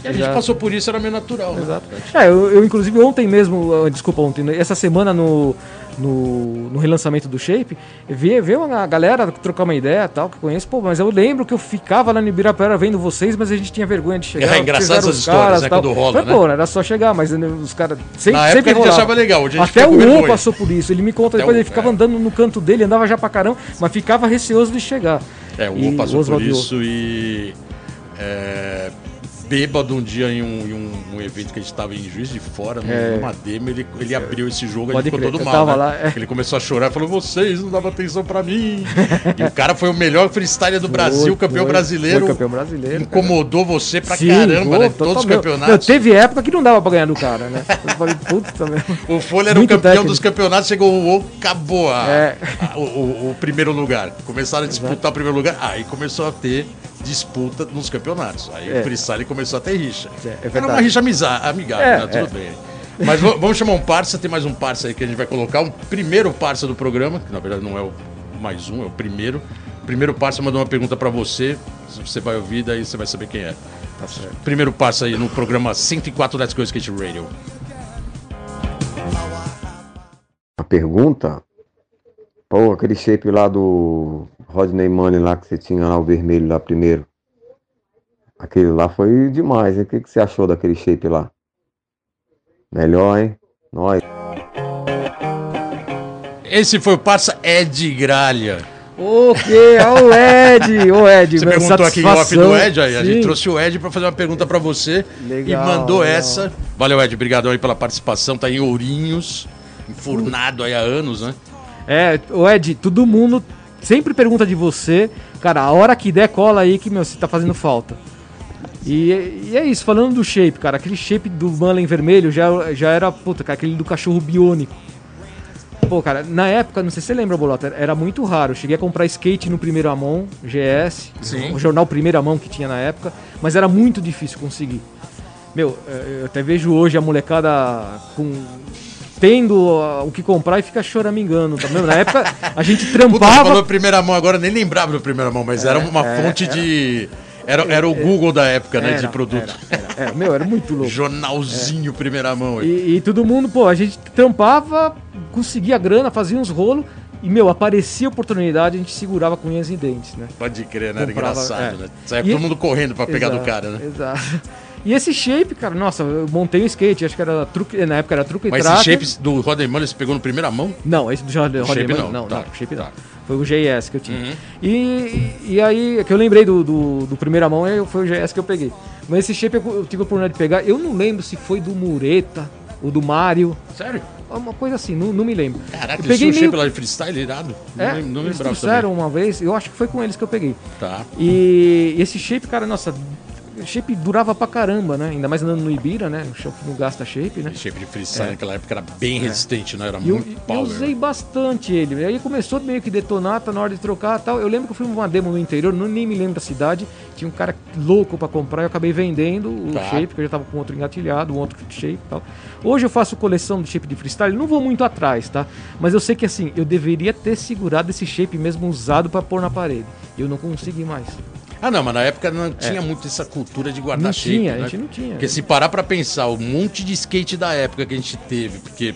E a gente passou por isso, era meio natural, né? Exato. É, eu, eu, inclusive ontem mesmo, ah, desculpa, ontem, né, essa semana no, no, no relançamento do Shape, vi, vi uma galera trocar uma ideia e tal, que eu conheço, pô, mas eu lembro que eu ficava lá no Ibirapuera vendo vocês, mas a gente tinha vergonha de chegar. É, engraçado fizeram essas histórias, caras né, quando rola, Falei, né? Pô, era só chegar, mas né, os caras sempre, Na época sempre a gente rolava. achava legal, hoje Até o U passou por isso, ele me conta, Até depois o- ele ficava é. andando no canto dele, andava já pra caramba, mas ficava receoso de chegar. É, o Ô passou por isso e. É, bêbado um dia em, um, em um- um evento que a gente tava em Juiz de Fora, É. numa demo, ele, ele abriu esse jogo, Pode ele ficou crer, todo mal. né? lá, é. Ele começou a chorar e falou: vocês não davam atenção pra mim. e o cara foi o melhor freestyler do Brasil, Foi, campeão foi, brasileiro. foi campeão brasileiro, Incomodou você pra Sim, caramba, pô, né? Todos os campeonatos. Não, teve época que não dava pra ganhar do cara, né? Eu falei, puta mesmo. O Folha era o Muito campeão técnico. dos campeonatos, chegou o O, acabou a- É. a- o, o- o primeiro lugar. Começaram a disputar o primeiro lugar, aí começou a ter disputa nos campeonatos. Aí É. o freestyle começou a ter rixa. É, é era verdade. uma rixa amigável, É, né? Tudo é. bem. Mas vamos chamar um parça, tem mais um parça aí que a gente vai colocar, um primeiro parça do programa, que na verdade não é o mais um, é o primeiro. O primeiro parça mandou uma pergunta pra você, você vai ouvir, daí você vai saber quem é. Tá certo. Primeiro parça aí no programa 104 Let's Go Skate Radio. A pergunta? Pô, aquele shape lá do Rodney Money lá que você tinha lá, o vermelho lá primeiro. Aquele lá foi demais, hein? O que, que você achou daquele shape lá? Melhor, hein? Nós. Esse foi o parça Ed Gralha. Ok, ó o Ed, ô Ed, Você perguntou aqui em off satisfação. do Ed, aí a gente trouxe o Ed pra fazer uma pergunta pra você Legal, e mandou legal. essa. Valeu, Ed, obrigado aí pela participação. Tá em Ourinhos, enfurnado aí há anos, né? É, ô Ed, todo mundo sempre pergunta de você. Cara, a hora que der, cola aí que, meu, você tá fazendo falta. E, e é isso, falando do shape, cara, aquele shape do Mullen vermelho já, já era, puta, cara, aquele do cachorro biônico. Pô, cara, na época, não sei se você lembra, Bolota, era muito raro. Eu cheguei a comprar skate no primeira mão, GS, Sim. o jornal Primeira Mão que tinha na época, mas era muito difícil conseguir. Meu, eu até vejo hoje a molecada com tendo ah, o que comprar e fica choramingando, tá vendo? Na época a gente Puta, trampava. falou primeira mão agora, nem lembrava do primeira mão, mas era uma fonte de. Era, era o Google da época, né? Era, de produto. Era, era, era. meu, era muito louco. Jornalzinho primeira mão. E, e todo mundo, pô, a gente trampava, conseguia grana, fazia uns rolos e, meu, aparecia oportunidade, a gente segurava com unhas e dentes, né? Pode crer, né? Era Comprava, engraçado, é. né? Saia todo mundo correndo pra pegar do Exato, cara, né? Exato. E esse shape, cara, nossa, eu montei um skate, acho que era truque, na época era truque e Mas tracker. esse shape do Mullen você pegou no primeira mão? Não, esse do shape Mullen, não, não, tá, não, shape tá. não. Foi o GS que eu tinha. Uhum. E, e aí, que eu lembrei do, do, do primeira mão, eu- foi o GS que eu peguei. Mas esse shape eu, eu tive a oportunidade de pegar, eu não lembro se foi do Mureta ou do Mario, Sério? uma coisa assim, não, não me lembro. Caraca, eu peguei shape meio... lá de freestyle irado. Não, É, não eles lembrava trouxeram também. uma vez, eu acho que foi com eles que eu peguei. Tá. E esse shape, cara, nossa, shape durava pra caramba, né? Ainda mais andando no Ibira, né? O shape não gasta shape, né? Esse shape de freestyle É. naquela época era bem resistente, não era E eu, muito eu power. usei bastante ele. E aí começou meio que detonar, tá na hora de trocar e tal. Eu lembro que eu fui numa demo no interior, não, nem me lembro da cidade. Tinha um cara louco pra comprar, eu acabei vendendo o Tá. shape, porque eu já tava com outro engatilhado, um outro shape e tal. Hoje eu faço coleção de shape de freestyle, não vou muito atrás, tá? Mas eu sei que assim, eu deveria ter segurado esse shape mesmo usado pra pôr na parede. Eu não consegui mais. Ah, não, mas na época não tinha muito essa cultura de guardar É. Não shape, tinha, né? a gente não tinha. Porque se parar pra pensar, o monte de skate da época que a gente teve, porque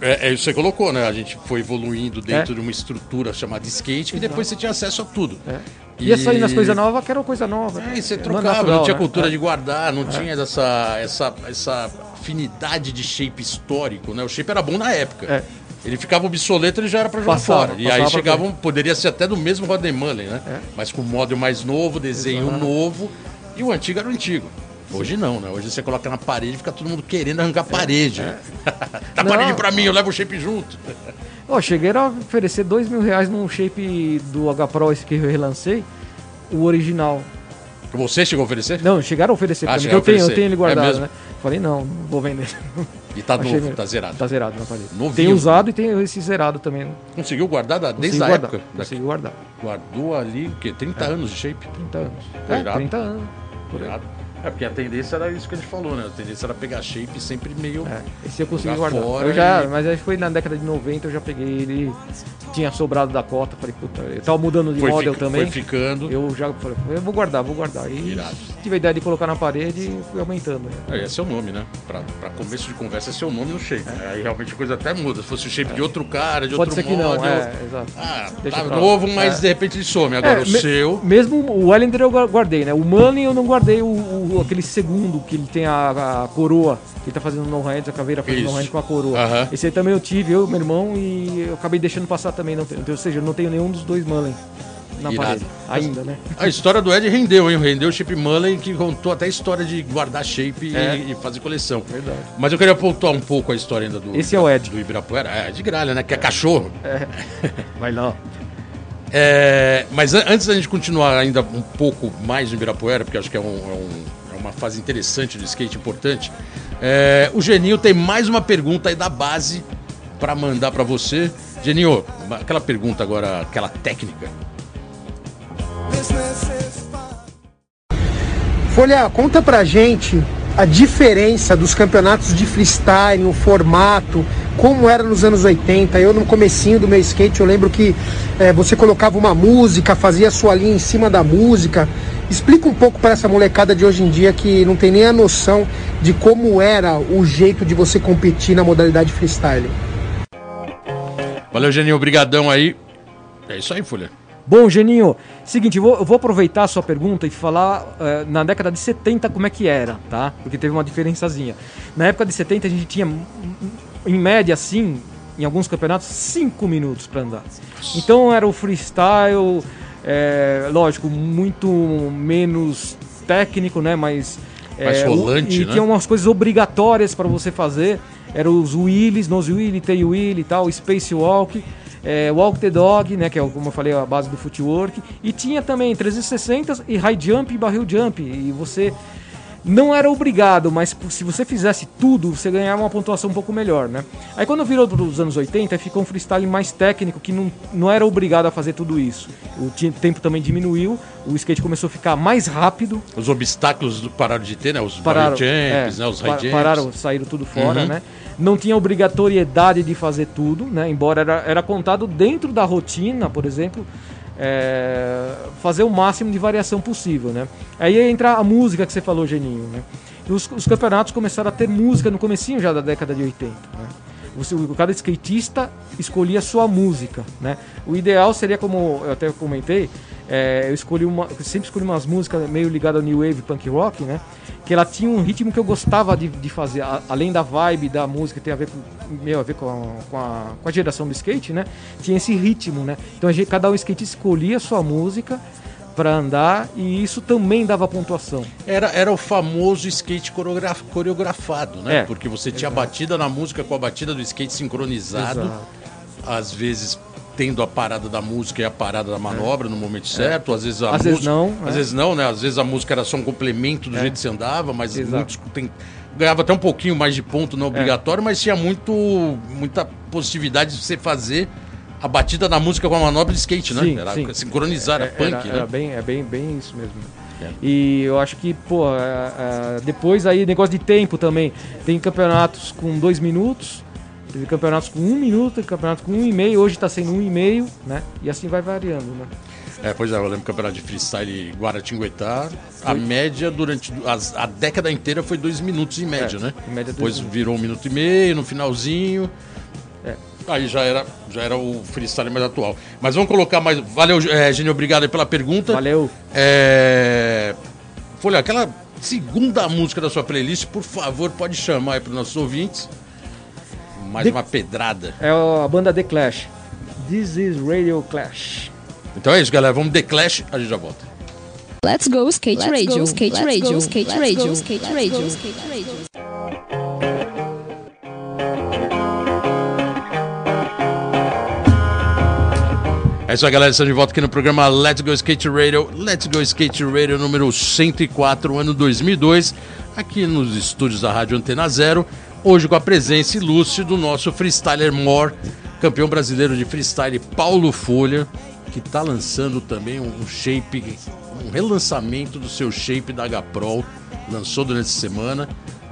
é, é isso que você colocou, né? A gente foi evoluindo dentro É. de uma estrutura chamada skate, que depois você tinha acesso a tudo. É. Ia sair nas coisas novas, que era coisa nova. É, e você Não é trocava, natural, não tinha né? cultura É. de guardar, não tinha essa, essa, essa afinidade de shape histórico, né? O shape era bom na época. É. Ele ficava obsoleto, ele já era pra jogar Passava, fora. E aí chegavam, poderia ser até do mesmo Rodney Mullen, né? É. Mas com model mais novo, desenho Exato. novo. E o antigo era o antigo. Hoje não, né? Hoje você coloca na parede e fica todo mundo querendo arrancar a parede. Dá É. Não. parede pra mim, eu levo o shape junto. Ó, cheguei a oferecer dois mil reais num shape do H Pro esse que eu relancei, o original. Você chegou a oferecer? Não, chegaram a oferecer Ah, pra mim, eu tenho, a eu oferecer. tenho ele É guardado, mesmo? né? Falei, não, não vou vender. E tá Achei novo, melhor. tá zerado. Tá zerado na parede. Novinho. Tem usado e tem esse zerado também. Conseguiu guardar da- desde a guardar, época? Da- Consegui guardar. Guardou ali, o quê? 30 anos de shape? 30 anos. Tá É, irado. 30 anos. Por aí. Irado. É, porque a tendência era isso que a gente falou, né? A tendência era pegar shape sempre meio. É, esse eu consegui guardar. Eu já, e- Mas aí foi na década de 90, eu já peguei ele tinha sobrado da cota. Falei, puta, eu tava mudando de Foi, model fica- também. foi ficando. Eu já falei, eu vou guardar, vou guardar. E Irado. tive a ideia de colocar na parede e fui aumentando. né? É, esse é o nome, né? Pra, pra começo de conversa, esse é o nome no shape. né? Aí realmente a coisa até muda. Se fosse o shape de outro cara, de Pode outro ser que não, model, é, exato. Ah, Deixa tá novo, mas É. de repente ele some. Agora É, o me- seu. Mesmo o Wellington eu gua- guardei, né? O Money eu não guardei o, o- aquele segundo que ele tem a, a coroa, que ele tá fazendo no hand, a caveira fazendo no Isso. hand com a coroa. Aham. Esse aí também eu tive, eu meu irmão, e eu acabei deixando passar também. Não, tem- ou seja, eu não tenho nenhum dos dois Mullen na Irado. parede. Ainda, né? A história do Ed rendeu, hein? Rendeu o shape Mullen, que contou até a história de guardar shape e- É. e, fazer coleção. Verdade. Mas eu queria pontuar um pouco a história ainda do. Esse é o Ed. Do Ibirapuera. É, de gralha, né? Que é cachorro. Vai lá. É, mas an- antes da gente continuar ainda um pouco mais no Ibirapuera, porque acho que é, um- é um- é uma fase interessante do skate importante, é, o Geninho tem mais uma pergunta aí da base para mandar para você. Geninho, uma- aquela pergunta agora, aquela técnica. Folha, conta pra gente a diferença dos campeonatos de freestyle, o formato, como era nos anos 80. Eu no comecinho do meu skate, eu lembro que eh, você colocava uma música, fazia sua linha em cima da música. Explica um pouco para essa molecada de hoje em dia que não tem nem a noção de como era o jeito de você competir na modalidade freestyle. Valeu, Geninho, obrigadão aí. É isso aí, Folha. Bom, Geninho, seguinte, eu vou, eu vou aproveitar a sua pergunta e falar eh, na década de 70 como é que era, tá? Porque teve uma diferençazinha. Na época de 70 a gente tinha, em média, assim, em alguns campeonatos, 5 minutos para andar. Então era o freestyle, eh, lógico, muito menos técnico, né? Mas. Mais o- rolante, e né? tinha umas coisas obrigatórias para você fazer. Eram os wheelies, nose wheelie, tail wheelie e tal, space walk, é, walk the dog, né, que é como eu falei a base do footwork, e tinha também 360 e high jump e barrel jump, e você não era obrigado, mas se você fizesse tudo, você ganhava uma pontuação um pouco melhor, né? Aí quando virou para os anos 80, ficou um freestyle mais técnico, que não, não era obrigado a fazer tudo isso. O tempo também diminuiu, o skate começou a ficar mais rápido, Os obstáculos do- pararam de ter, né? Os pararam, jumps, é, né? Os high jumps. pararam, saíram tudo fora, Uhum. né? Não tinha obrigatoriedade de fazer tudo, né? Embora era, era contado dentro da rotina, por exemplo, é, fazer o máximo de variação possível, né? Aí entra a música que você falou, Geninho, né? Os, os campeonatos começaram a ter música no comecinho já da década de 80, né? Você, cada skatista escolhia a sua música, né? O ideal seria, como eu até comentei, é, eu escolhi uma, eu sempre escolhi umas músicas meio ligadas ao new wave, punk rock, né? Que ela tinha um ritmo que eu gostava de, de fazer, a- além da vibe da música, tem a ver com, meu, a ver com a, com, a, com a geração do skate, né? Tinha esse ritmo, né? Então a gente, cada um skatista escolhia a sua música para andar e isso também dava pontuação. Era, era o famoso skate coreograf- coreografado, né? É, Porque você tinha a batida na música com a batida do skate sincronizado. Exato. Às vezes tendo a parada da música e a parada da manobra no momento certo, às vezes a Às vezes música, não, às é. vezes não, né? Às vezes a música era só um complemento do É. jeito que você andava, mas Exato. muitos tem, ganhava até um pouquinho mais de ponto É. não obrigatório, mas tinha muito muita possibilidade de você fazer a batida da música com a manobra de skate, né? Sim, era sim. sincronizar, era É, punk, era, né? era bem, é bem, bem isso mesmo. É. E eu acho que, pô, é, é, depois aí, negócio de tempo também. Tem campeonatos com dois minutos, teve campeonatos com um minuto, teve campeonatos com um e meio, hoje tá sendo um e meio, né? E assim vai variando, né? É, pois é, eu lembro do campeonato de freestyle Guaratinguetá. A média durante as- a década inteira foi dois minutos em média, É, né? em média, Depois minutos. virou um minuto e meio, no finalzinho. É. Aí já era, já era o freestyle mais atual. Mas vamos colocar mais. Valeu, é, Gênio, obrigado pela pergunta. Valeu. É... Folha, aquela segunda música da sua playlist, por favor, pode chamar aí para os nossos ouvintes. Mais De- uma pedrada. É a banda The Clash. This is Radio Clash. Então é isso, galera. Vamos The Clash, a gente já volta. Let's go skate Let's radio, go, skate let's radio, go, skate let's radio, go, skate let's radio, go, skate radio. É isso aí, galera. Estamos de volta aqui no programa Let's Go Skate Radio. Let's Go Skate Radio número 104, ano 2002, aqui nos estúdios da Rádio Antena Zero. Hoje com a presença ilustre do nosso freestyler More, campeão brasileiro de freestyle Paulo Folha, que está lançando também um shape, um relançamento do seu shape da H-Pro. Lançou durante a semana.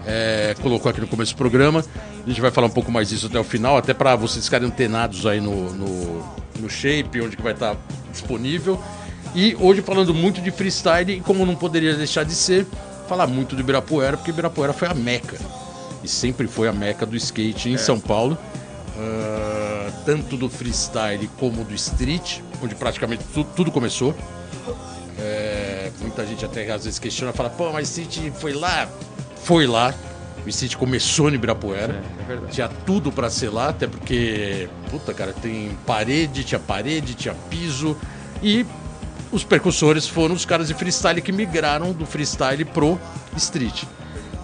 é, colocou aqui no começo do programa. A gente vai falar um pouco mais disso até o final, até para vocês ficarem antenados aí no, no, no shape, onde que vai estar disponível. E hoje falando muito de freestyle, e como não poderia deixar de ser, falar muito do Ibirapuera, porque Ibirapuera foi a meca. E sempre foi a meca do skate em São Paulo. Ah, tanto do freestyle como do street, onde praticamente tu- tudo começou. É, muita gente até às vezes questiona, fala, pô, mas Street foi lá? Foi lá. O Street começou no Ibirapuera. É, é. Tinha tudo pra ser lá, até porque, puta, cara, tem parede, tinha parede, tinha piso. E os percussores foram os caras de freestyle que migraram do freestyle pro street.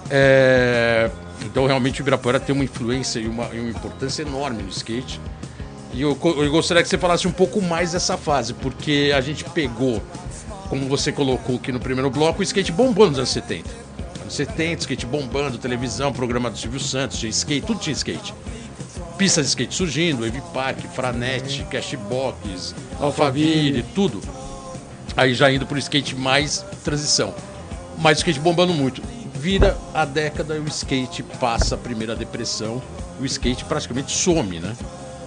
É, então, realmente, o Ibirapuera tem uma influência e uma, e uma importância enorme no skate. E eu, eu gostaria que você falasse um pouco mais dessa fase, porque a gente pegou, como você colocou aqui no primeiro bloco, o skate bombando nos anos 70. Anos 70, skate bombando, televisão, programa do Silvio Santos, tinha skate, tudo tinha skate. Pistas de skate surgindo, Wave Park, Franete, Cashbox, Alphaville, tudo. Aí já indo pro skate mais transição. Mas o skate bombando muito. Vira a década e o skate passa a primeira depressão. O skate praticamente some, né?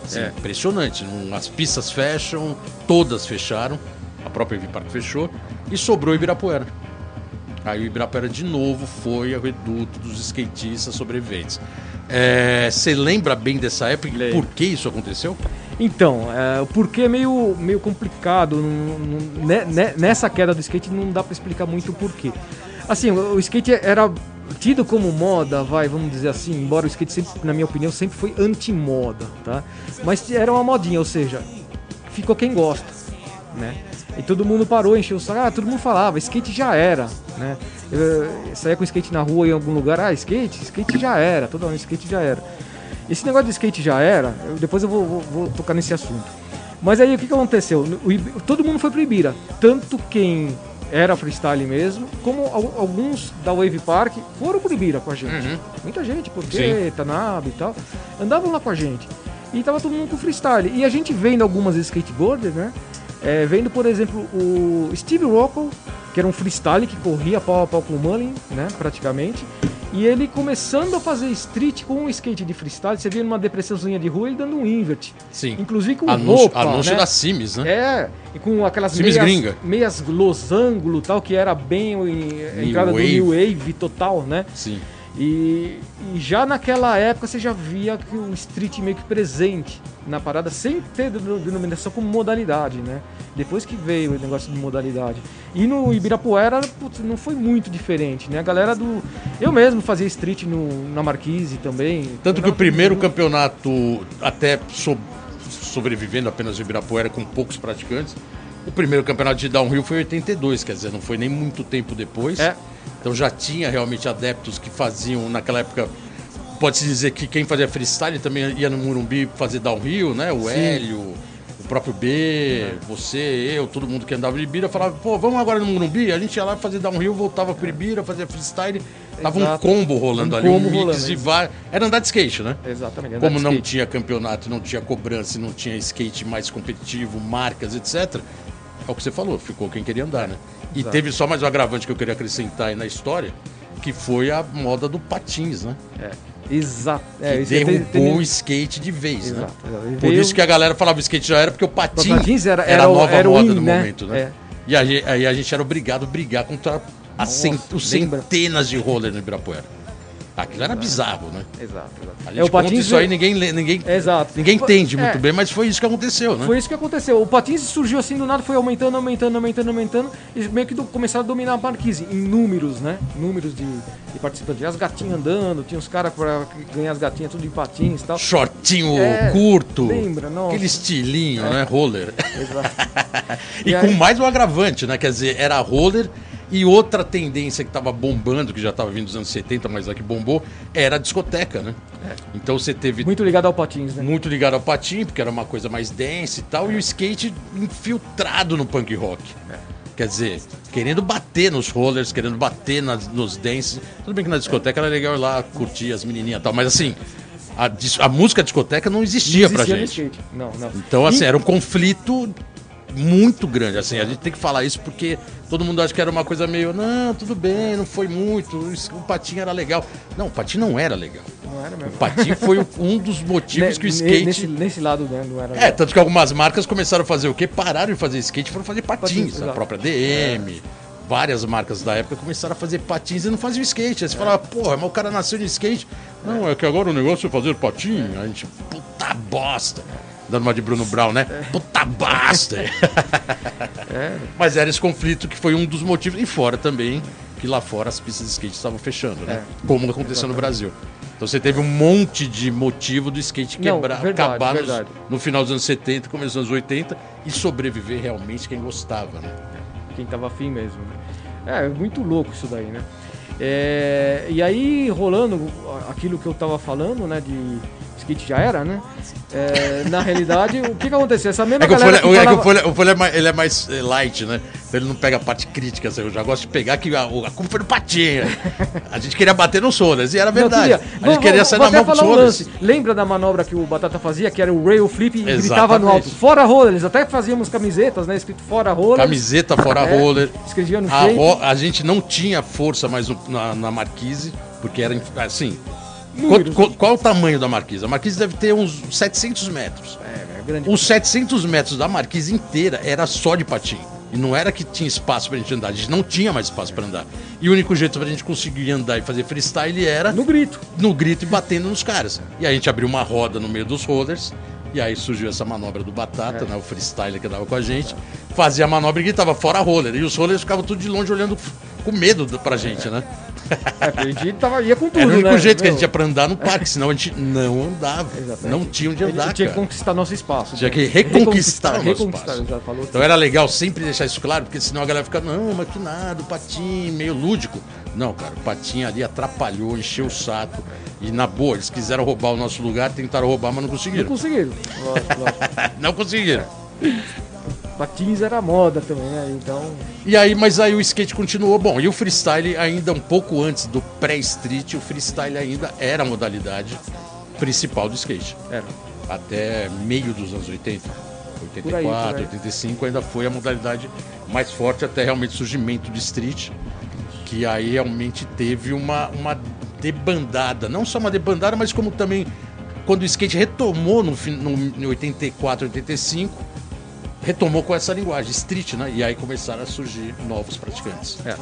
Assim, É. Impressionante. As pistas fecham, todas fecharam. A própria Wave Park fechou. E sobrou Ibirapuera. Aí o Ibirapuera de novo foi o reduto dos skatistas sobreviventes. É, Você lembra bem dessa época e por que isso aconteceu? Então, é, o porquê é meio, meio complicado. não- não- ne- ne- nessa queda do skate não dá pra explicar muito o porquê. Assim, o, skate era tido como moda, vai, vamos dizer assim, embora o skate sempre, na minha opinião, sempre foi anti-moda, tá? Mas era uma modinha, ou seja, ficou quem gosta, né? E todo mundo parou, encheu o saco, ah, todo mundo falava, skate já era, né? Eu, saía com skate na rua em algum lugar, ah, skate, skate já era, toda hora skate já era. Esse negócio de skate já era, eu- depois eu vou, vou- vou tocar nesse assunto. Mas aí o que, que aconteceu? O todo mundo foi pro Ibira, tanto quem era freestyle mesmo, como al- alguns da Wave Park foram pro Ibira com a gente. Uhum. Muita gente, porque. Tanabe e tal, andavam lá com a gente. E tava todo mundo com freestyle. E a gente vendo algumas skateboarders, né? É, vendo, por exemplo, o Steve Rockwell, que era um freestyle que corria pau a pau com o Mullin, né? Praticamente. E ele começando a fazer street com um skate de freestyle, você via numa depressãozinha de rua ele dando um invert. Sim. Inclusive com Anúncio, roupa, anúncio né? da Sims, né? É, e com aquelas Sims meias, gringa. meias losango tal, que era bem a New entrada Wave. do New Wave total, né? Sim. E, e já naquela época você já via que o street meio que presente na parada, sem ter deno- denominação como modalidade, né? Depois que veio o negócio de modalidade. E no Ibirapuera, putz, não foi muito diferente, né? A galera do. Eu mesmo fazia street no, na Marquise também. Tanto que o primeiro campeonato, até so- sobrevivendo apenas o Ibirapuera com poucos praticantes, o primeiro campeonato de downhill foi em 82, quer dizer, não foi nem muito tempo depois. É. Então já tinha realmente adeptos que faziam, naquela época, pode-se dizer que quem fazia freestyle também ia no Murumbi fazer downhill, né? O Hélio, o próprio B, você, eu, todo mundo que andava de Ibira falava, pô, vamos agora no Murumbi? A gente ia lá fazer downhill, voltava pro Ibira, fazia freestyle. Tava um combo rolando Um ali, um combo mix rolando, de vários. Era andar de skate, né? Exatamente. Como não skate. tinha campeonato, não tinha cobrança, não tinha skate mais competitivo, marcas, etc. É o que você falou, ficou quem queria andar, né? E Exato. teve só mais um agravante que eu queria acrescentar aí na história, que foi a moda do patins, né? É. Exato. Que É, tem- derrubou tem- o skate de vez, né? Exato, exato. Ele Por isso que a galera falava o skate já era, porque o O patins, patins era- era, era a nova era moda in, do né? momento, né? É. E aí, aí a gente era obrigado a brigar contra as Nossa, cent- os lembra. centenas de roller no Ibirapuera. Aquilo era bizarro, né? Exato, exato. A gente É, o conta patins isso aí, ninguém, ninguém, Exato. ninguém entende muito é. bem, mas foi isso que aconteceu, né? Foi isso que aconteceu. O patins surgiu assim do nada, foi aumentando, aumentando, aumentando, aumentando. E meio que do- começaram a dominar a marquise em números, né? Números de, de participantes. Tinha as gatinhas andando, tinha os caras pra ganhar as gatinhas tudo em patins e tal. Shortinho É, curto. lembra, nossa. Aquele estilinho, né? Roller. Exato. E, E com aí- mais um agravante, né? Quer dizer, era roller e outra tendência que tava bombando, que já tava vindo dos anos 70, mas a que bombou, era a discoteca, né? Então você teve Muito ligado ao patins, né? muito ligado ao patim, porque era uma coisa mais dense e tal, e o skate infiltrado no punk rock. Quer dizer, querendo bater nos rollers, querendo bater nas, nos dances. Tudo bem que na discoteca era legal ir lá curtir as menininhas e tal, mas assim, a, a música discoteca não existia, Não pra existia no gente. skate. Não, não. Então, assim, E- era um conflito muito grande. Assim, a gente tem que falar isso porque todo mundo acha que era uma coisa meio, não, tudo bem, não foi muito, o patinho era legal. Não, o patinho não era legal. Não era mesmo. O patinho foi um dos motivos que o skate. Nesse, nesse lado, né? Não era. É, tanto que algumas marcas começaram a fazer o quê? Pararam de fazer skate e foram fazer patins. Patins, a própria DM, várias marcas da época começaram a fazer patins e não faziam skate. Aí você falava, porra, mas o cara nasceu de skate. Não, é que agora o negócio é fazer patinho. A gente, puta bosta. Dando uma de Bruno Brown, né? Puta bosta. É, Mas era esse conflito que foi um dos motivos. E fora também, que lá fora as pistas de skate estavam fechando, né? É. Como aconteceu no Brasil. Então você teve um monte de motivo do skate Não, quebrar, verdade, acabar nos- verdade. no final dos anos 70, começo dos anos 80 e sobreviver realmente quem gostava, né? quem tava afim mesmo. né? É, muito louco isso daí, né? É, e aí, rolando aquilo que eu tava falando, né, de skate já era, né? É, na realidade, o que que aconteceu? Essa mesma É que o galera Folha, que é que falava- o Folha, o Folha é mais, ele é mais eh, light, né? Então ele não pega a parte crítica, assim, eu já gosto de pegar que a, o- a culpa foi do Patinha. A gente queria bater nos Solas, e era verdade. A gente Vou- queria vou- sair vou na mão um Solas. lance. Lembra da manobra que o Batata fazia, que era o rail flip e Exatamente. gritava no alto, fora rollers. Até fazíamos camisetas, né, escrito fora rollers. Camiseta fora É, roller. escrevia no A, shape. a gente não tinha força mais no- na, na marquise, porque era assim. Qual, qual- qual o tamanho da marquise? A marquise deve ter uns 700 metros. É, é grande. Os 700 metros da marquise inteira era só de patinho. E não era que tinha espaço pra gente andar, a gente não tinha mais espaço pra andar. E o único jeito pra gente conseguir andar e fazer freestyle era No grito. no grito e batendo nos caras. E a gente abriu uma roda no meio dos rollers. E aí surgiu essa manobra do Batata, né? O freestyle que dava com a gente. Fazia a manobra e gritava fora roller. E os rollers ficavam tudo de longe olhando com medo pra gente, né? É, porque a gente tava, ia com tudo, Era o único né? jeito que a gente Meu, tinha pra andar no parque, senão a gente não andava. Exatamente. Não tinha onde a gente andar, tinha que cara. conquistar nosso espaço. Tinha né? que reconquistar o nosso reconquistar, espaço. já falou. Então era legal sempre deixar isso claro, porque senão a galera fica, não, mas que nada, o patinho, meio lúdico. Não, cara, o patinho ali atrapalhou, encheu o saco. E na boa, eles quiseram roubar o nosso lugar, tentaram roubar, mas não Não conseguiram. conseguiram. Lógico, lógico. Não conseguiram. Patins era moda também, né? Então, E aí, mas aí o skate continuou. Bom, e o freestyle ainda um pouco antes do pré-street, o freestyle ainda era a modalidade principal do skate. era. Até meio dos anos 80. Por aí, 84, por aí. 85 ainda foi a modalidade mais forte até realmente o surgimento do street, que aí realmente teve uma, uma debandada, não só uma debandada, mas como também quando o skate retomou no, no, em 84, 85, retomou com essa linguagem, street, né? E aí começaram a surgir novos praticantes. É.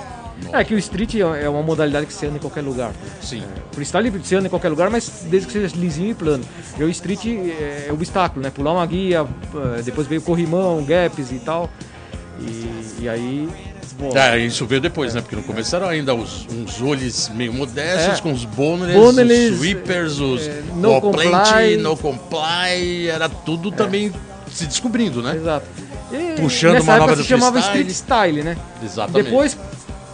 É que o street é uma modalidade que você anda em qualquer lugar. Sim. O freestyle você anda em qualquer lugar, mas desde que seja lisinho e plano. E o street é, é obstáculo, né? Pular uma guia, eh, depois veio corrimão, gaps e tal. E, e aí. É, isso veio depois, né? Porque no começo eram ainda os, uns olhos meio modestos, É. com os boneless, Boneless, os sweepers, os é, no comply. no comply, era tudo também se descobrindo, né? Exato. E Puxando nessa manobra época do se chamava freestyle. street style, né? Exatamente. Depois,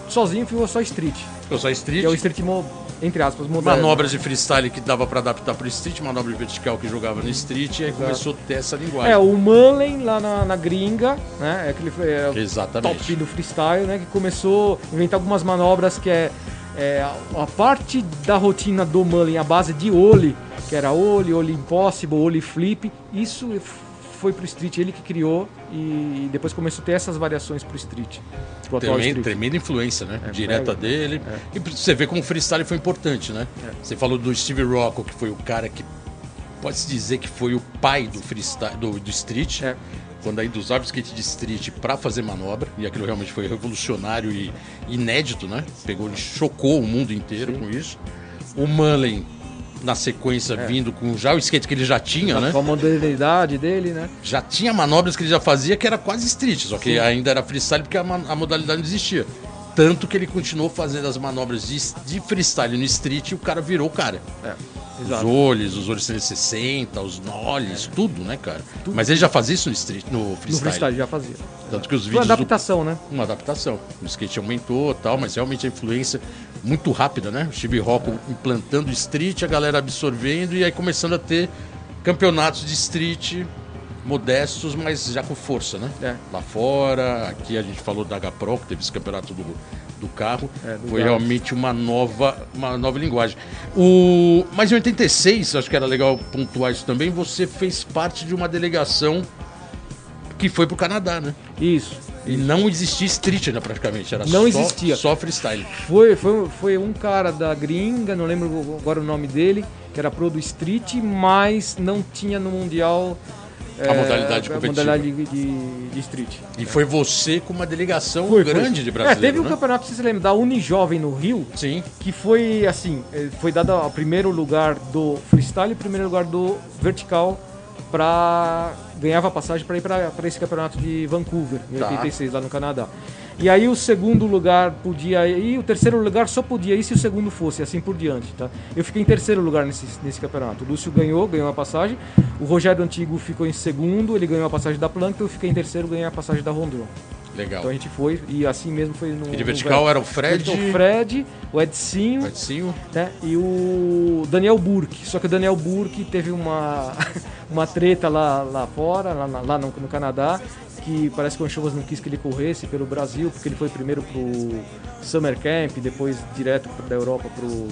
sozinho ficou só street. eu só street, Que é o street, entre aspas, moderno. manobras de freestyle que dava pra adaptar pro street, manobra de vertical que jogava no street, e aí começou a ter essa linguagem. É, o Mullen lá na, na gringa, né? É aquele é, Exatamente. top do freestyle, né? Que começou a inventar algumas manobras que é, é, a, parte da rotina do Mullen, a base de Oli, que era Oli, Oli Impossible, Oli Flip, isso foi pro street, ele que criou e depois começou a ter essas variações pro street. Pro Tremenda, street. tremenda influência, né? É, Direta mega. dele. E pra você vê como o freestyle foi importante, né? É. Você falou do Steve Rocco, que foi o cara que pode-se dizer que foi o pai do freestyle, do, do street. É. Quando ainda usava o skate de street para fazer manobra, e aquilo realmente foi revolucionário e inédito, né? Pegou, ele chocou o mundo inteiro com isso. O Mullen, na sequência, É. vindo com já o skate que ele já tinha, né? Com a modernidade dele, né? já tinha manobras que ele já fazia que era quase street, só que ainda era freestyle porque a, a modalidade não existia. Tanto que ele continuou fazendo as manobras de, de freestyle no street e o cara virou o cara. É, Os exato. olhos, os olhos 360, os nollies, tudo, né, cara? Mas ele já fazia isso no street, no No freestyle. freestyle já fazia. Tanto que os vídeos uma do- adaptação, né? uma adaptação. O skate aumentou e tal, mas realmente a influência muito rápida, né? O Steve Rock implantando street, a galera absorvendo e aí começando a ter campeonatos de street modestos, mas já com força, né? É. Lá fora, aqui a gente falou da H-Pro, que teve esse campeonato do, do carro. É, do Foi carro. realmente uma nova, uma nova linguagem. O... Mas em 86, acho que era legal pontuar isso também, você fez parte de uma delegação Que foi pro Canadá, né? Isso. E não existia street ainda praticamente, era Não só, existia. só freestyle. Foi, foi, foi um cara da gringa, não lembro agora o nome dele, que era pro do street, mas não tinha no Mundial A modalidade a competitiva. modalidade de, de, street. E foi você com uma delegação Foi, grande foi. de brasileiro, É, teve um né? campeonato, se você lembra, da Unijovem no Rio, Sim. que foi assim, eh, foi dado o primeiro lugar do freestyle e o primeiro lugar do vertical para ganhava passagem para ir para esse campeonato de Vancouver em Tá. 86 lá no Canadá. E aí o segundo lugar podia ir, o terceiro lugar só podia ir se o segundo fosse, assim por diante, tá? Eu fiquei em terceiro lugar nesse, nesse campeonato. O Lúcio ganhou, ganhou a passagem. O Rogério Antigo ficou em segundo, ele ganhou a passagem da Plankton, eu fiquei em terceiro, ganhei a passagem da Rondon. Legal. Então a gente foi e assim mesmo foi no E de no vertical velho. era o Fred, O Fred, o Edcinho, Edinho. né? E o Daniel Burke. Só que o Daniel Burke teve uma, uma treta lá, lá fora, lá, lá no, no Canadá, que parece que o Anchovas não quis que ele corresse pelo Brasil, porque ele foi primeiro pro Summer Camp, depois direto da Europa pro,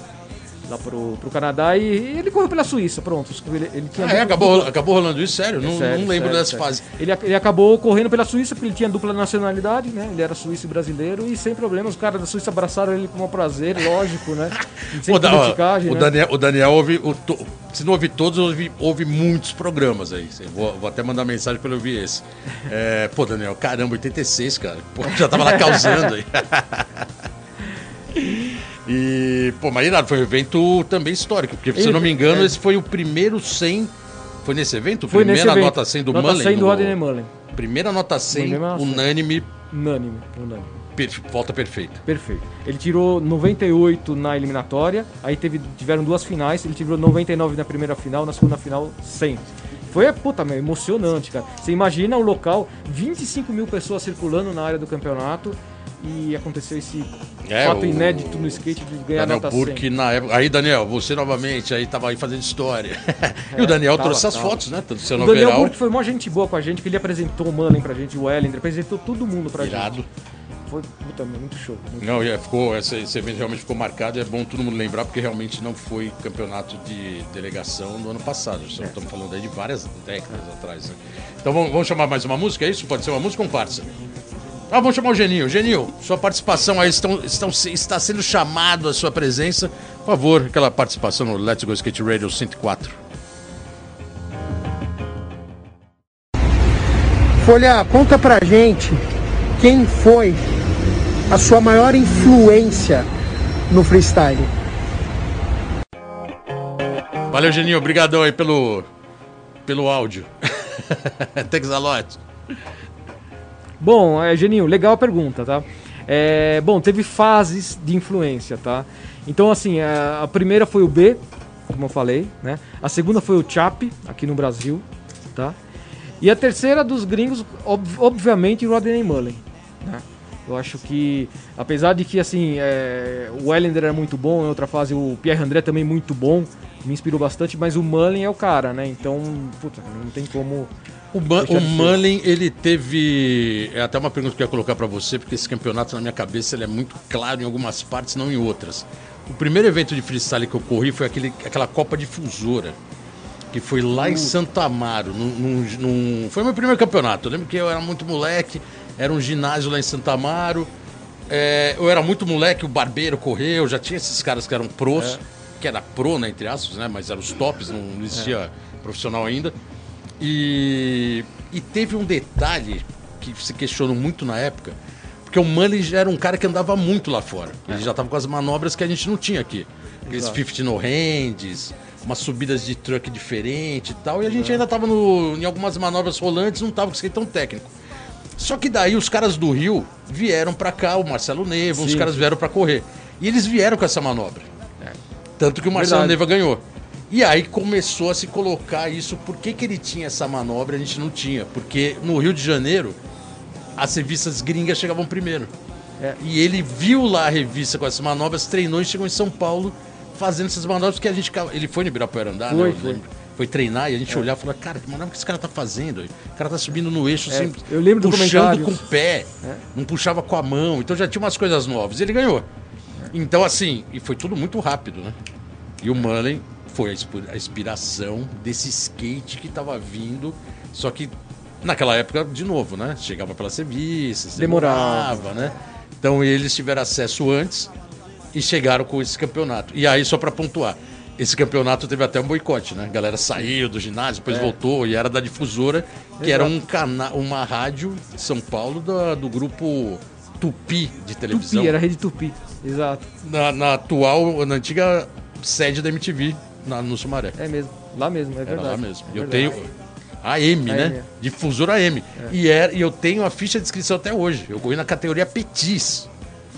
lá pro, pro Canadá, e ele correu pela Suíça, pronto. Ele, ele tinha Ah, é? dupla- acabou, acabou rolando isso? Sério? é não, sério, não lembro sério, dessa sério. fase. Ele, ele acabou correndo pela Suíça porque ele tinha dupla nacionalidade, né? Ele era suíço e brasileiro e sem problemas. Os caras da Suíça abraçaram ele com um prazer, lógico, né? Sem Pô, da- o, né? Daniel, o Daniel ouve. o se não ouve todos, ouve, ouve muitos programas aí. Vou, vou até mandar mensagem pra ele ouvir esse. É, pô, Daniel, caramba, 86, cara. Pô, já tava lá causando aí. E, pô, mas irado, foi um evento também histórico, porque se eu não me engano, É. esse foi o primeiro 100. Foi nesse evento? Foi Primeira evento. nota 100 do nota Mullen? 100 do Rodney Mullen. Primeira nota 100, Primeira nota 100. unânime, Unânime, unânime. per- volta perfeita. Perfeito. Ele tirou 98 na eliminatória, aí teve, tiveram duas finais, ele tirou 99 na primeira final, na segunda final 100. Foi, puta, meu, emocionante, cara. Você imagina o local, 25 mil pessoas circulando na área do campeonato e aconteceu esse É, fato o- inédito no skate de ganhar Daniel nota Burke 100. na época. Aí, Daniel, você novamente aí tava aí fazendo história. e o Daniel É, tava, trouxe as tava. fotos, né? Do seu O Daniel overall. Burke foi uma gente boa com a gente, que ele apresentou o Mullen pra gente, o Ellender, apresentou todo mundo pra Irado. gente. Foi, puta, muito show. Muito Não, é, ficou, esse, esse evento realmente ficou marcado e é bom todo mundo lembrar, porque realmente não foi campeonato de delegação no ano passado. É. Estamos falando aí de várias décadas atrás. Né? Então vamos, vamos chamar mais uma música, é isso? Pode ser uma música ou um parça? Ah, vamos chamar o Genil. Genil, sua participação aí estão, estão, está sendo chamado a sua presença. Por favor, aquela participação no Let's Go Skate Radio 104. Folha, conta pra gente quem foi a sua maior influência no freestyle. Valeu, Geninho. Obrigadão aí pelo, pelo áudio. Thanks a lot. Bom, é, Geninho, legal a pergunta, tá? É, bom, teve fases de influência, tá? Então, assim, a, a primeira foi o B, como eu falei, né? A segunda foi o Chap, aqui no Brasil, tá? E a terceira dos gringos, ob- obviamente, o Rodney Mullen, né? Eu acho que, apesar de que, assim, é, o Ellender era muito bom, em outra fase o Pierre André também muito bom, me inspirou bastante, mas o Mullen é o cara, né? Então, puta, não tem como... O, o. Mullen, ele teve. É até uma pergunta que eu ia colocar pra você, porque esse campeonato na minha cabeça ele é muito claro em algumas partes, não em outras. O primeiro evento de freestyle que eu corri foi aquele, aquela Copa Difusora, que foi lá em Santa Amaro. Num, num- num- foi meu primeiro campeonato. Eu lembro que eu era muito moleque, era um ginásio lá em Santa Amaro. É, eu era muito moleque, o barbeiro correu, já tinha esses caras que eram pros, que era pro, né, entre aspas, né? Mas eram os tops, não, não existia profissional ainda. E, e teve um detalhe que se questionou muito na época, porque o Mullen já era um cara que andava muito lá fora. Ele já estava com as manobras que a gente não tinha aqui. Aqueles Exato. 50 no hands, umas subidas de truck diferente e tal. E a gente ainda estava em algumas manobras rolantes, não estava com skate tão técnico. Só que daí os caras do Rio vieram pra cá, o Marcelo Neva, os Sim, caras sim. vieram pra correr. E eles vieram com essa manobra. Tanto que o Marcelo Verdade. Neva ganhou. E aí começou a se colocar isso. Por que, que ele tinha essa manobra e a gente não tinha? Porque no Rio de Janeiro, as revistas gringas chegavam primeiro. É. E ele viu lá a revista com essas manobras, treinou e chegou em São Paulo fazendo essas manobras que a gente. Ele foi no Ibirapuera andar, Foi, né? Foi. Foi treinar e a gente olhava e falava, cara, que manobra que esse cara tá fazendo? O cara tá subindo no eixo, É, assim, eu lembro do puxando com o pé, É. não puxava com a mão. Então já tinha umas coisas novas. E ele ganhou. Então, assim, e foi tudo muito rápido, né? E o Mullen foi a inspi- a inspiração desse skate que tava vindo, só que Naquela época, de novo, né? Chegava pelas Demorava. demorava, né? Então eles tiveram acesso antes e chegaram com esse campeonato. E aí, só para pontuar, esse campeonato teve até um boicote, né? A galera saiu do ginásio, depois voltou e era da difusora, que era um cana uma rádio de São Paulo da- do grupo Tupi de televisão. Tupi, era a rede Tupi. Exato. na, na atual, na antiga sede da MTV, na, no Sumaré. É mesmo. Lá mesmo, é Era verdade. lá mesmo. É eu verdade. tenho a M, né? AM. Difusora AM. E, era, e eu tenho a ficha de inscrição até hoje. Eu corri na categoria Petis.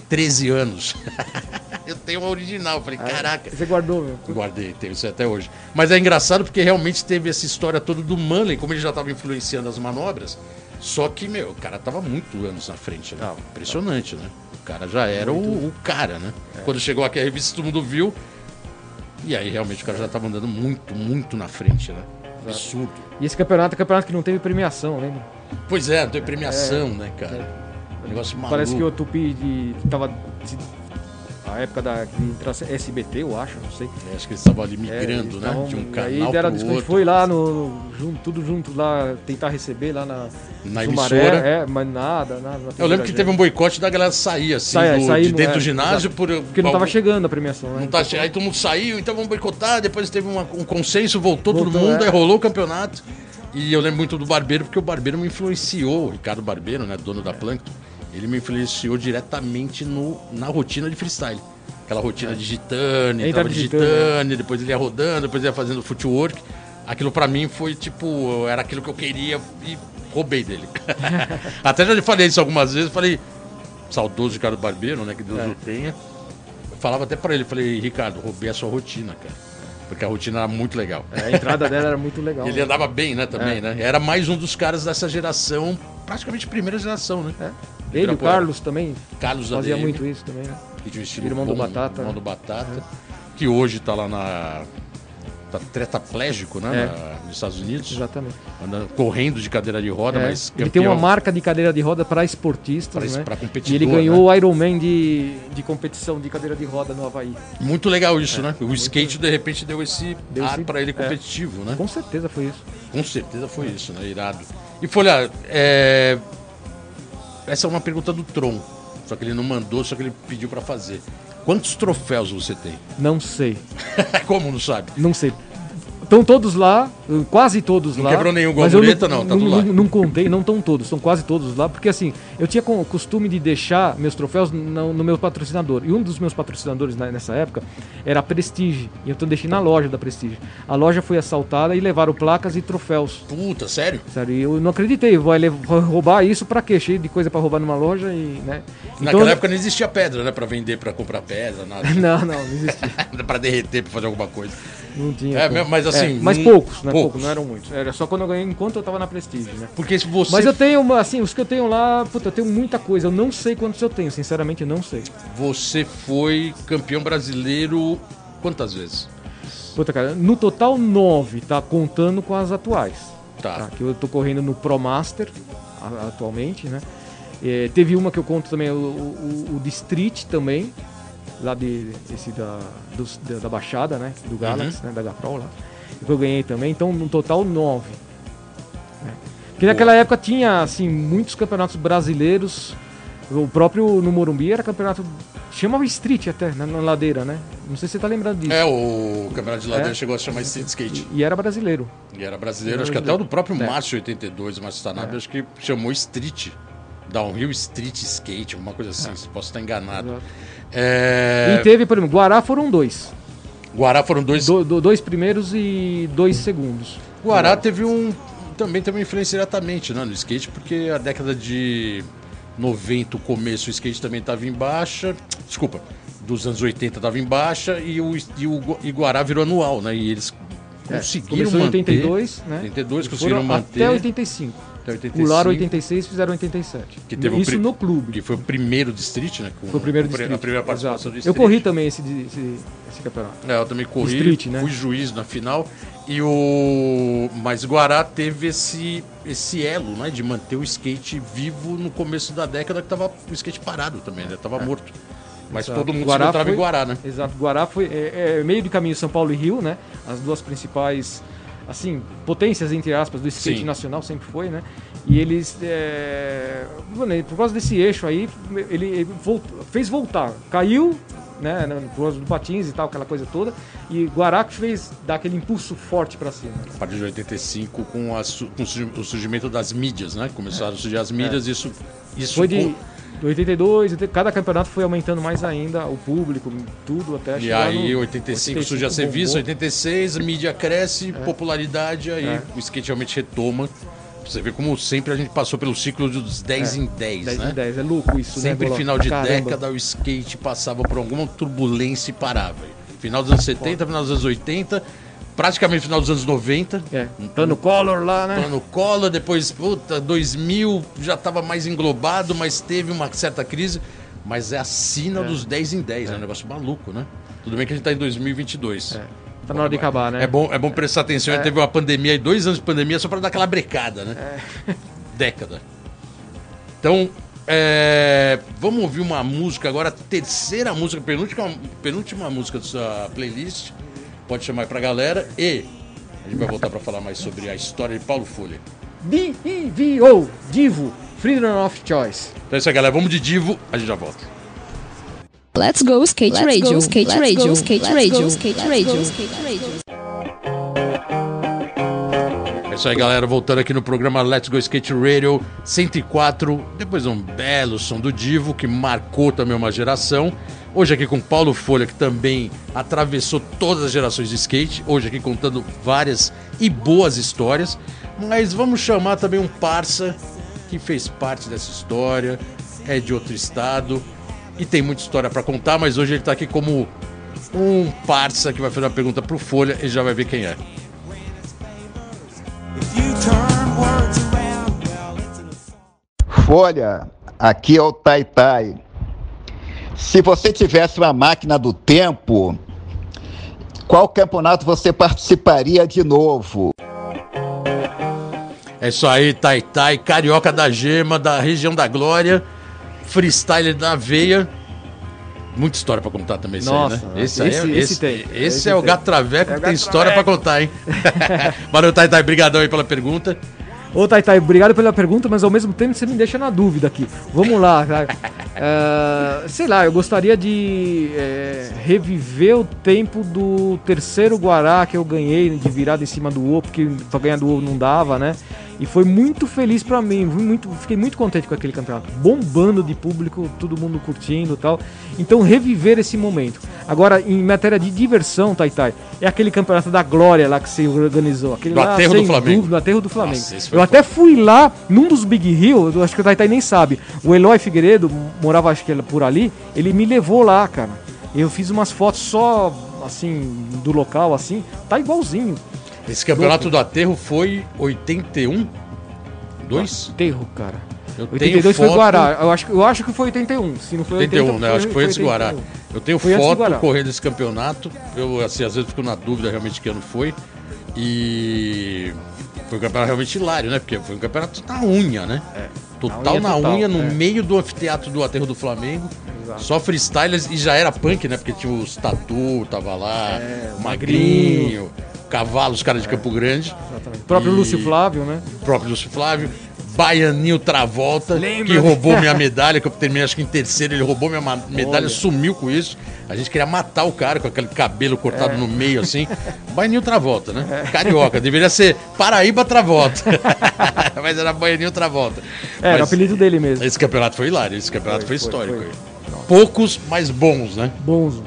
13 anos. eu tenho a original. Falei, caraca. Você guardou, meu? Guardei, tenho isso até hoje. Mas é engraçado porque realmente teve essa história toda do Manley, como ele já estava influenciando as manobras. Só que, meu, o cara tava muito anos na frente, né? Impressionante, né? O cara já era o, o cara, né? Quando chegou aqui a revista, todo mundo viu. E aí, realmente, o cara já tava andando muito, muito na frente, né? Absurdo. E esse campeonato é campeonato que não teve premiação, lembra? Pois é, tem premiação, né, cara? Negócio maluco. Parece que o Tupi de, que tava. A época da entrar SBT, eu acho, não sei. É, Acho que eles estavam ali É, migrando, eles né? tavam- De um e canal aí deram pro outro. foi lá no, junto, tudo junto lá tentar receber lá na Na Sumaré, emissora. é, mas nada, nada. Eu lembro que teve um boicote da galera sair, assim, Sai- do- de dentro é, do ginásio. exato. Por, porque não tava algum- chegando a premiação, né? Não tá Aí todo mundo saiu, então vamos boicotar. Depois teve uma- um consenso, voltou, todo Voltou, mundo, é. aí rolou o campeonato. E eu lembro muito do Barbeiro, porque o Barbeiro me influenciou, o Ricardo Barbeiro, né, dono da Plankton, ele me influenciou diretamente no, na rotina de freestyle. Aquela rotina de gitane, tava de gitane, gitane, depois ele ia rodando, depois ele ia fazendo footwork. Aquilo pra mim foi tipo, era aquilo que eu queria e roubei dele. Até já lhe falei isso algumas vezes, falei, saudoso Ricardo Barbeiro, né, que Deus É. o tenha. Eu falava até pra ele, falei, Ricardo, roubei a sua rotina, cara. Porque a rotina era muito legal. É, a entrada dela era muito legal. Ele né? andava bem, né, também, É. né? Era mais um dos caras dessa geração, praticamente primeira geração, né? É. Ele, o. Carlos também Carlos fazia ADM, muito isso também, né? que tinha um estilo Irmão do bom, Batata, Irmão do Batata, que hoje tá lá na... Tá tetraplégico, né, É. nos Estados Unidos. Exatamente. Andando, correndo de cadeira de roda, É, mas ele tem uma campeão. marca de cadeira de roda para esportistas, Pra- né? competidor, e ele né? ganhou o Ironman de, de competição de cadeira de roda no Havaí. Muito legal isso, né? O skate, de repente, deu esse Deu ar esse- pra ele é. competitivo, né? Com certeza foi isso. Com certeza foi isso, né? Irado. E Folha, é... essa é uma pergunta do Tron. Só que ele não mandou, só que ele pediu pra fazer. Quantos troféus você tem? Não sei. Como não sabe? Não sei. Estão todos lá, quase todos Não lá. quebrou nenhum eu muleta, não, tá tudo lá. Não, não contei, não estão todos, estão quase todos lá, porque assim, eu tinha o costume de deixar meus troféus no, no meu patrocinador. E um dos meus patrocinadores na- nessa época era a Prestige. E então eu deixei na loja da Prestige. A loja foi assaltada e levaram placas e troféus. Puta, sério? Sério, e eu não acreditei, vai roubar isso pra quê? Cheio de coisa pra roubar numa loja e, né? Naquela época não existia pedra, né? Pra vender, pra comprar pedra, nada. Não, não, não existia. pra derreter, pra fazer alguma coisa. Não tinha. É, como. mas assim, mas não- poucos, né? poucos. Não eram muitos. Era só quando eu ganhei enquanto eu tava na Prestige, né? Porque se você, Mas eu tenho, assim, os que eu tenho lá, puta, eu tenho muita coisa. Eu não sei quantos eu tenho, sinceramente, não sei. você foi campeão brasileiro quantas vezes? Puta, cara, no total, nove, tá? Contando com as atuais. Tá. Que eu tô correndo no Pro Master, atualmente, né? É, teve uma que eu conto também, o, o, o de Street também, lá de, esse da, dos- da, da Baixada, né? Do Galaxy, né? Da Gaprol lá. Que eu ganhei também, então no total nove. né? Porque naquela época tinha, assim, muitos campeonatos brasileiros. O próprio no Morumbi era campeonato. Chamava Street até, na, na ladeira, né? Não sei se você tá lembrando disso. É, o campeonato de ladeira É. chegou a chamar Street Skate. E era brasileiro. E era brasileiro, Era acho que até o do próprio É. Márcio 82, o Márcio Tanabe, acho que chamou Street. Downhill Street Skate, alguma coisa assim, posso estar enganado. É, E teve, por exemplo, Guará foram dois. Guará foram dois. Do- do- dois primeiros e dois segundos. Guará teve um. Também teve uma influência diretamente né, no skate, porque a década de 90, o começo, o skate também estava em baixa. Desculpa, dos anos 80 estava em baixa e o, e o Gu- e Guará virou anual, né? E eles conseguiram Começou em manter. 82, né? 82 E conseguiram manter. Até 85. Até 85. Pularam 86 fizeram 87. Que teve Isso no clube. Que foi o primeiro de street, né? com- Foi o primeiro distrito. A primeira participação Exato. do Eu street. corri também esse, de- esse, esse campeonato. É, eu também corri, Street, né? fui juiz na final. E o. Mas Guará teve esse, esse elo, né? De manter o skate vivo no começo da década que tava o skate parado também, né? Tava morto. Mas Exato. todo mundo Guará se encontrava foi- em Guará, né? Exato. Guará foi é, é meio de caminho São Paulo e Rio, né? As duas principais assim, potências, entre aspas, do skate Sim. nacional, sempre foi, né? E eles, é, por causa desse eixo aí, ele, ele volt- fez voltar. Caiu, né, por causa do patins e tal, aquela coisa toda, e Guará que fez dar aquele impulso forte pra cima. A partir de 85, com, a com o surgi- o surgimento das mídias, né? Começaram a surgir as mídias, isso, isso Foi de com- de 82, e cada campeonato foi aumentando mais ainda, o público, tudo, até E aí, no 85 surge a serviço, bombou. 86, a mídia cresce, popularidade, aí É. o skate realmente retoma. Você vê como sempre a gente passou pelo ciclo dos 10 em 10, 10 né? em 10, é louco isso, né? Sempre Bola? final de Caramba. década o skate passava por alguma turbulência e parava. Final dos anos 70, final dos anos 80, praticamente final dos anos 90. É, Tano Collor lá, né? Plano Collor, depois, puta, 2000 já estava mais englobado, mas teve uma certa crise. Mas é a sina dos 10 em 10, é. um negócio maluco, né? Tudo bem que a gente tá em 2022. Tá na hora de acabar, né? É bom, é bom prestar atenção. É. Teve uma pandemia e dois anos de pandemia só para dar aquela brecada, né? É. Década. Então, é, vamos ouvir uma música agora, terceira música, penúltima, penúltima música da sua playlist. Pode chamar aí pra galera. E a gente vai voltar para falar mais sobre a história de Paulo Folha. D-I-V-O, Divo, Freedom of Choice. Então é isso aí, galera. Vamos de Divo, a gente já volta. Let's go skate Let's radio, go, skate let's radio, go, skate let's radio, go, skate radio, go, skate radio. Isso aí, galera. Voltando aqui no programa Let's Go Skate Radio 104. Depois um belo som do Divo, que marcou também uma geração. Hoje aqui com Paulo Folha, que também atravessou todas as gerações de skate. Hoje aqui contando várias e boas histórias. Mas vamos chamar também um parça que fez parte dessa história, é de outro estado e tem muita história para contar. Mas hoje ele tá aqui como um parça que vai fazer uma pergunta pro Folha e já vai ver quem é. Folha, aqui é o Tai Tai. Se você tivesse uma máquina do tempo, qual campeonato você participaria de novo? É isso aí, Tai Tai, carioca da gema, da região da glória, freestyle da veia. Muita história pra contar também, esse Nossa, aí, né? Esse, aí é, esse- esse, esse tem, esse esse é o tem. gato traveco É o que tem história pra contar, hein? Valeu, Tai Tai, brigadão aí pela pergunta. Ô, Taitai, obrigado pela pergunta, mas ao mesmo tempo você me deixa na dúvida aqui. Vamos lá, cara. É, sei lá, eu gostaria de é, reviver o tempo do terceiro Guará que eu ganhei de virada em cima do O, porque pra ganhar do O não dava, né? E foi muito feliz pra mim, muito, fiquei muito contente com aquele campeonato. Bombando de público, todo mundo curtindo e tal. Então, reviver esse momento. Agora, em matéria de diversão, Taitai, é aquele campeonato da glória lá que você organizou. Aquele Do lá, Aterro do Flamengo. dúvida, no Aterro do Flamengo. Nossa, eu até fui lá num dos Big Hill, eu acho que o Taitai nem sabe. O Eloy Figueiredo morava acho que por ali, ele me levou lá, cara. Eu fiz umas fotos só assim do local assim, tá igualzinho. Esse campeonato do aterro foi 81? 2? Aterro, cara. Eu 82 foi Guará. Eu acho, que- eu acho que foi 81. Se não foi 81, 80, né? Acho que foi antes do Guará. 81. Eu tenho Foi foto correndo esse campeonato. Eu, assim, às vezes fico na dúvida realmente que ano foi. E foi um campeonato realmente hilário, né? Porque foi um campeonato na unha, né? Total unha na total, unha, no é. meio do anfiteatro do Aterro do Flamengo. Só freestylers e já era punk, né? Porque tinha os Tatu, tava lá, É, o Magrinho, Cavalo, os caras de Campo Grande. Exatamente. O próprio E- Lúcio Flávio, né? o próprio Lúcio Flávio, Baianinho Travolta, Lembra? que roubou minha medalha, que eu terminei acho que em terceiro, ele roubou minha medalha, Olha. sumiu com isso. A gente queria matar o cara com aquele cabelo cortado É. no meio, assim. Baianinho Travolta, né? Carioca, deveria ser Paraíba Travolta. Mas era Baianinho Travolta. É, era o Mas apelido dele mesmo. esse campeonato foi hilário, esse campeonato foi, Foi, foi, histórico. foi. aí. Poucos, mas bons, né? Bons,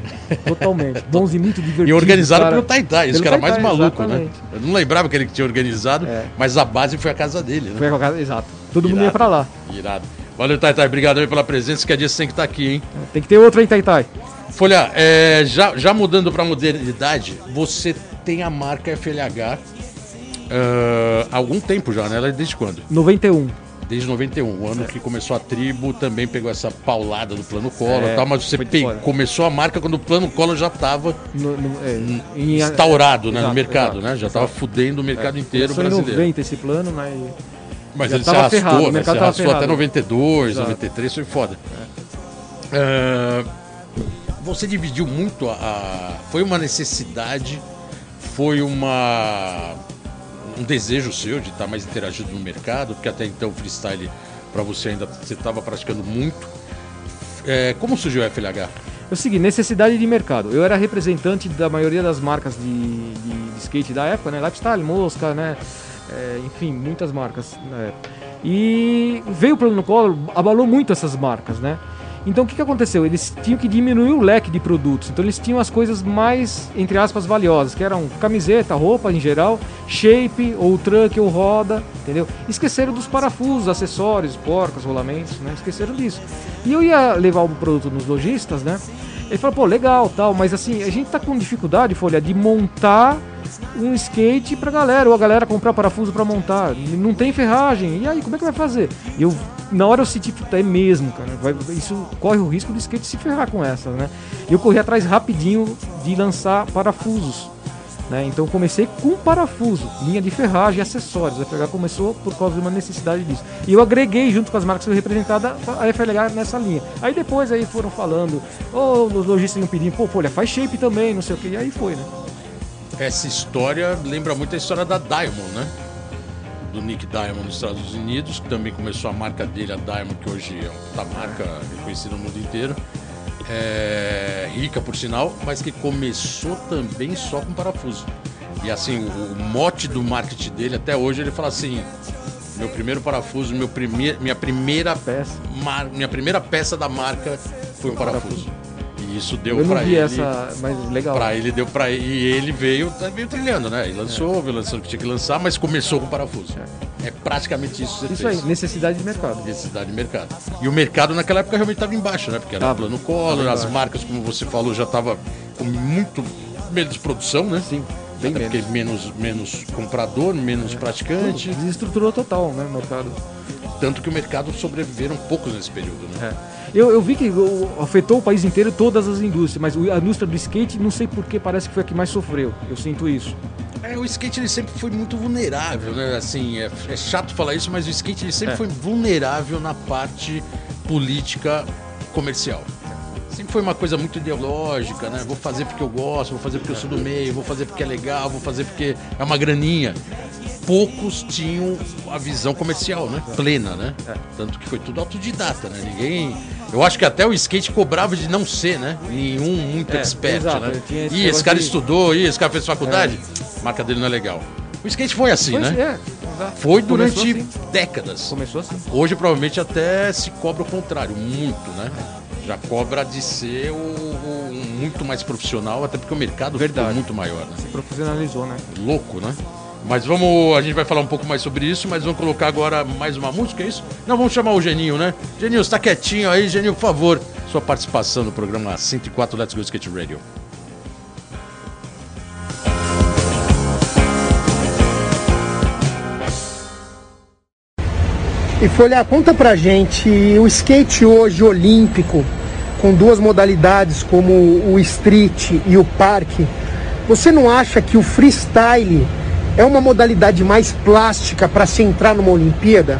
totalmente. Bons e muito divertidos. E organizado cara. pelo Taitai, que era mais maluco, né? exatamente. Eu não lembrava que ele tinha organizado, É. mas a base foi a casa dele, né? Foi a casa- exato. Todo mundo ia Irado. pra lá. Irado. Valeu, Taitai. Obrigado aí pela presença. Que a dia você tem que estar aqui, hein? Tem que ter outro aí, Taitai. Folha, é, já, já mudando para modernidade, você tem a marca FLH ah, há algum tempo já, né? Ela é desde quando? 91. Desde 91, o ano que começou a tribo, também pegou essa paulada do Plano Collor É, e tal, mas você pe- começou a marca quando o Plano Collor já estava No, no, é, em- instaurado né, no Exato, mercado, exato, né? Já estava fudendo o mercado inteiro Começou em brasileiro. 90 esse plano, mas Mas Já ele se arrastou, ferrado, o né? mercado Se arrastou até ferrado. 92, Exato. 93, foi foda. Ah, você dividiu muito a, a- Foi uma necessidade, foi uma. Um desejo seu de estar mais interagido no mercado, porque até então o freestyle para você ainda você estava praticando muito. É, como surgiu a FLH? É o seguinte, necessidade de mercado. Eu era representante da maioria das marcas de, de, de skate da época, né? Lifestyle, Mosca, né? É, enfim, muitas marcas época. E veio o plano Collor, abalou muito essas marcas, né? Então o que, que aconteceu? Eles tinham que diminuir o leque de produtos. Então eles tinham as coisas mais, entre aspas, valiosas, que eram camiseta, roupa em geral, shape, ou truck, ou roda, entendeu? Esqueceram dos parafusos, acessórios, porcas, rolamentos, né? Esqueceram disso. E eu ia levar o produto nos lojistas, né? Ele falou, pô, legal, tal, mas assim, a gente tá com dificuldade, Folha, de montar um skate pra galera, ou a galera comprar parafuso para montar. Não tem ferragem. E aí, como é que vai fazer? Eu, na hora eu senti, puta, é mesmo, cara. Vai, isso corre o risco do skate se ferrar com essas, né? Eu corri atrás rapidinho de lançar parafusos. Né? Então comecei com parafuso, linha de ferragem acessórios. A FLH começou por causa de uma necessidade disso. E eu agreguei junto com as marcas que eu representada a FLH nessa linha. Aí depois aí foram falando, ou oh, os lojistas iam pedindo, pô, folha, faz shape também, não sei o que, e aí foi, né? Essa história lembra muito a história da Diamond, né? Do Nick Diamond nos Estados Unidos, que também começou a marca dele, a Diamond, que hoje é uma marca reconhecida no mundo inteiro é, rica por sinal, mas que começou também só com parafuso. E assim, o, o, mote do marketing dele até hoje ele fala assim: meu primeiro parafuso, meu primeir, minha primeira peça, mar, minha primeira peça da marca foi um parafuso. E isso deu para ele. Essa, mas legal. Para ele deu para e ele veio, tá, veio trilhando, né? E lançou, é. veio lançando o que tinha que lançar, mas começou com parafuso. É. É praticamente isso que você Isso fez. aí, necessidade de mercado. Necessidade de mercado. E o mercado naquela época realmente estava embaixo, né? Porque era tava, plano colo, as marcas, como você falou, já estava com muito menos produção, né? Sim. Bem Até menos. menos, menos comprador, menos é. praticante. Desestruturou total, né, o mercado. Tanto que o mercado sobreviveram poucos nesse período, né? É. Eu, eu vi que afetou o país inteiro, todas as indústrias, mas a indústria do skate, não sei porquê, parece que foi a que mais sofreu. Eu sinto isso. É, o skate ele sempre foi muito vulnerável, né? Assim, é, é chato falar isso, mas o skate ele sempre é. foi vulnerável na parte política comercial. Sempre foi uma coisa muito ideológica, né? Vou fazer porque eu gosto, vou fazer porque eu sou do meio, vou fazer porque é legal, vou fazer porque é uma graninha. Poucos tinham a visão comercial, né? Plena, né? É. Tanto que foi tudo autodidata, né? Ninguém. Eu acho que até o skate cobrava de não ser, né? Nenhum muito é, expert, exato, né? Esse Ih, esse cara de... estudou, ih, esse cara fez faculdade. É. Marca dele não é legal. O skate foi assim, foi, né? É, foi durante assim. décadas. Começou assim. Hoje provavelmente até se cobra o contrário, muito, né? Já cobra de ser o, o muito mais profissional, até porque o mercado Verdade. ficou muito maior, né? Se profissionalizou, né? Louco, né? Mas vamos, a gente vai falar um pouco mais sobre isso, mas vamos colocar agora mais uma música, é isso? Não, vamos chamar o Geninho, né? Geninho, está quietinho aí, Geninho, por favor, sua participação no programa 104 Let's Go Skate Radio. E Folha, conta pra gente, o skate hoje olímpico, com duas modalidades como o street e o parque, você não acha que o freestyle é uma modalidade mais plástica para se entrar numa Olimpíada?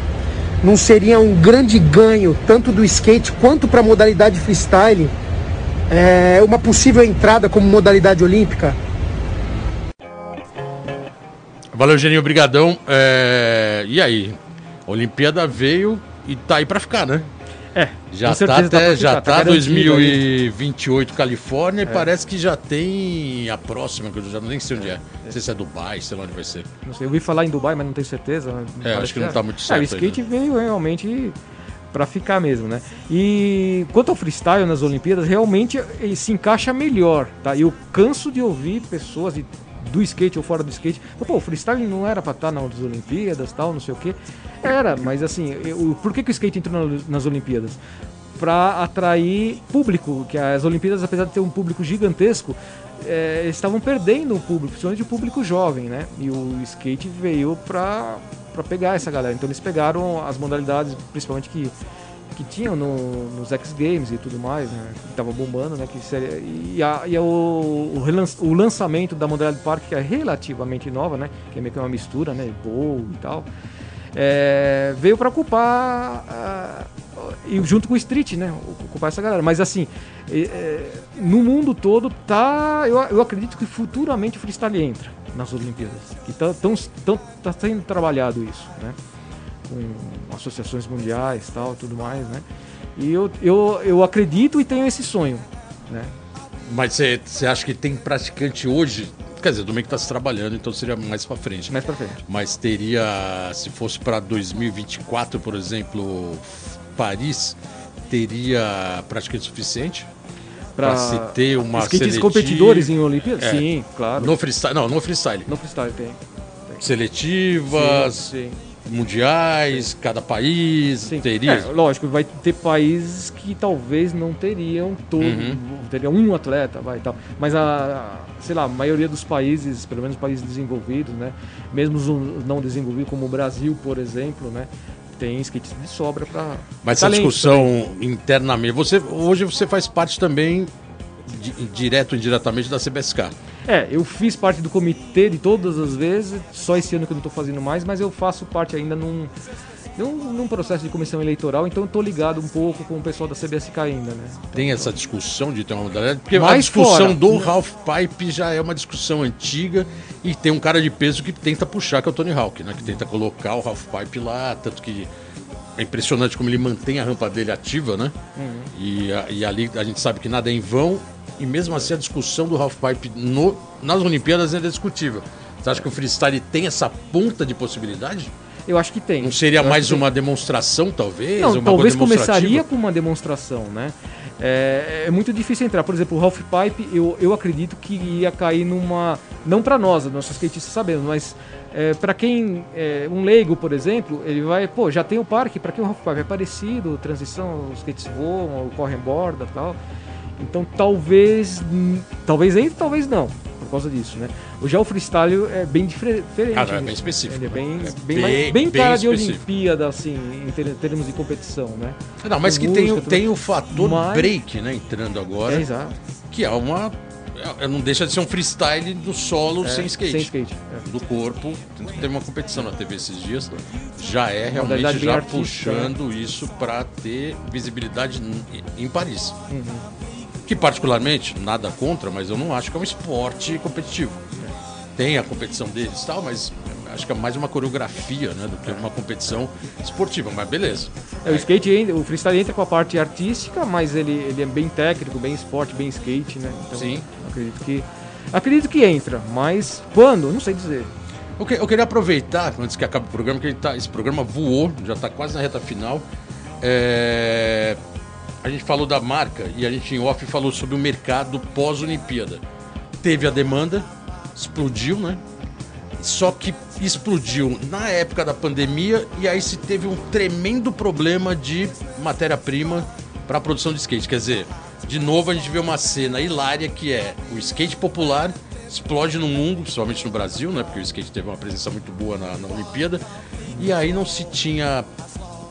Não seria um grande ganho, tanto do skate quanto para a modalidade freestyle, é, uma possível entrada como modalidade olímpica? Valeu, Geninho, brigadão. É... E aí? A Olimpíada veio e tá aí para ficar, né? É, já tá até já tá, tá 2028 Califórnia é. e parece que já tem a próxima, que eu já nem sei onde é. Não sei se é Dubai, sei lá onde vai ser. Não sei, eu ouvi falar em Dubai, mas não tenho certeza. É, acho que, que não é. tá muito certo. É, o skate ainda. veio realmente para ficar mesmo, né? E quanto ao freestyle nas Olimpíadas, realmente ele se encaixa melhor, tá? Eu canso de ouvir pessoas de do skate ou fora do skate. Pô, o freestyle não era pra estar nas Olimpíadas tal, não sei o que. Era, mas assim, eu, por que, que o skate entrou nas Olimpíadas? Para atrair público, que as Olimpíadas, apesar de ter um público gigantesco, é, estavam perdendo o público, principalmente o público jovem, né? E o skate veio para pegar essa galera. Então eles pegaram as modalidades, principalmente que que tinham no, nos X Games e tudo mais, né? Que tava bombando, né? Que seria, e a, e a, o, o, o, lançamento da modalidade Park, que é relativamente nova, né? Que é meio que uma mistura, né? Bowl e tal. É, veio para ocupar e junto com o Street, né? Ocupar essa galera. Mas assim, é, é, no mundo todo tá. Eu, eu acredito que futuramente o freestyle entra nas Olimpíadas. Que tá, tão, tão, tá sendo trabalhado isso, né? Com associações mundiais tal, tudo mais, né? E eu, eu, eu acredito e tenho esse sonho, né? Mas você acha que tem praticante hoje? Quer dizer, domingo está se trabalhando, então seria mais para frente. Mais para frente. Mas teria, se fosse para 2024, por exemplo, Paris, teria praticante suficiente? Para se ter uma skates seletiva- competidores em Olimpíadas? É. Sim, claro. No freestyle, não, no freestyle. No freestyle tem. Seletivas, Sim, sim. Mundiais, cada país, Sim. teria. É, lógico, vai ter países que talvez não teriam todo, Uhum. teria um atleta, vai e tal. Mas a, sei lá, a maioria dos países, pelo menos países desenvolvidos, né, mesmo os não desenvolvidos como o Brasil, por exemplo, né, tem skates de sobra para Mas essa discussão internamente, você hoje você faz parte também di- direto ou indiretamente da CBSK. É, eu fiz parte do comitê de todas as vezes, só esse ano que eu não estou fazendo mais, mas eu faço parte ainda num, num, num processo de comissão eleitoral, então eu tô ligado um pouco com o pessoal da CBSK ainda, né? Tem essa discussão de ter uma modalidade, porque a Mais discussão fora. do Half Pipe já é uma discussão antiga e tem um cara de peso que tenta puxar, que é o Tony Hawk, né? Que tenta colocar o Half Pipe lá, tanto que é impressionante como ele mantém a rampa dele ativa, né? E, a- e ali a gente sabe que nada é em vão e mesmo assim a discussão do Half Pipe no, nas Olimpíadas ainda é discutível. Você acha que o freestyle tem essa ponta de possibilidade? Eu acho que tem. Não seria Eu mais que tem. uma demonstração, talvez? Não, uma talvez começaria com uma demonstração, né? É, é muito difícil entrar. Por exemplo, o Half Pipe, eu, eu acredito que ia cair numa. Não para nós, nossos skatistas sabemos, mas é, para quem. é, um leigo, por exemplo, ele vai. Pô, já tem o parque, para quem o Half Pipe é parecido, transição, os skates voam, correm borda e tal. Então talvez. hum, Talvez entre, talvez não. Por causa disso, né? Já o freestyle é bem difere- diferente. Ah, não, é nisso. bem específico, Ele é né? bem, É bem, bem- mais- bem bem cara de específico. Olimpíada, assim, em ter- termos de competição, né? Não, mas Com que tem, o- música, tem tudo. o fator Mas- break, né? Entrando agora. É, exato. Que é uma. é- Não deixa de ser um freestyle do solo É, sem skate. Sem skate. é. Do corpo. Teve uma competição na TV esses dias. Já é realmente bem já artística, puxando isso para ter visibilidade em Paris. Uhum. Que particularmente, nada contra, mas eu não acho que é um esporte competitivo. Tem a competição deles e tal, mas acho que é mais uma coreografia, né? Do que uma competição esportiva. Mas beleza. É, o skate, o freestyle entra com a parte artística, mas ele, ele é bem técnico, bem esporte, bem skate, né? Então, Sim. Acredito que, acredito que entra, mas quando? Não sei dizer. Eu, que- eu queria aproveitar, antes que acabe o programa, que tá- esse programa voou, já está quase na reta final. É, a gente falou da marca e a gente em off falou sobre o mercado pós-Olimpíada. Teve a demanda, explodiu, né? Só que explodiu na época da pandemia e aí se teve um tremendo problema de matéria-prima para a produção de skate. Quer dizer, de novo a gente vê uma cena hilária que é o skate popular explode no mundo, principalmente no Brasil, né? Porque o skate teve uma presença muito boa na, na Olimpíada. E aí não se tinha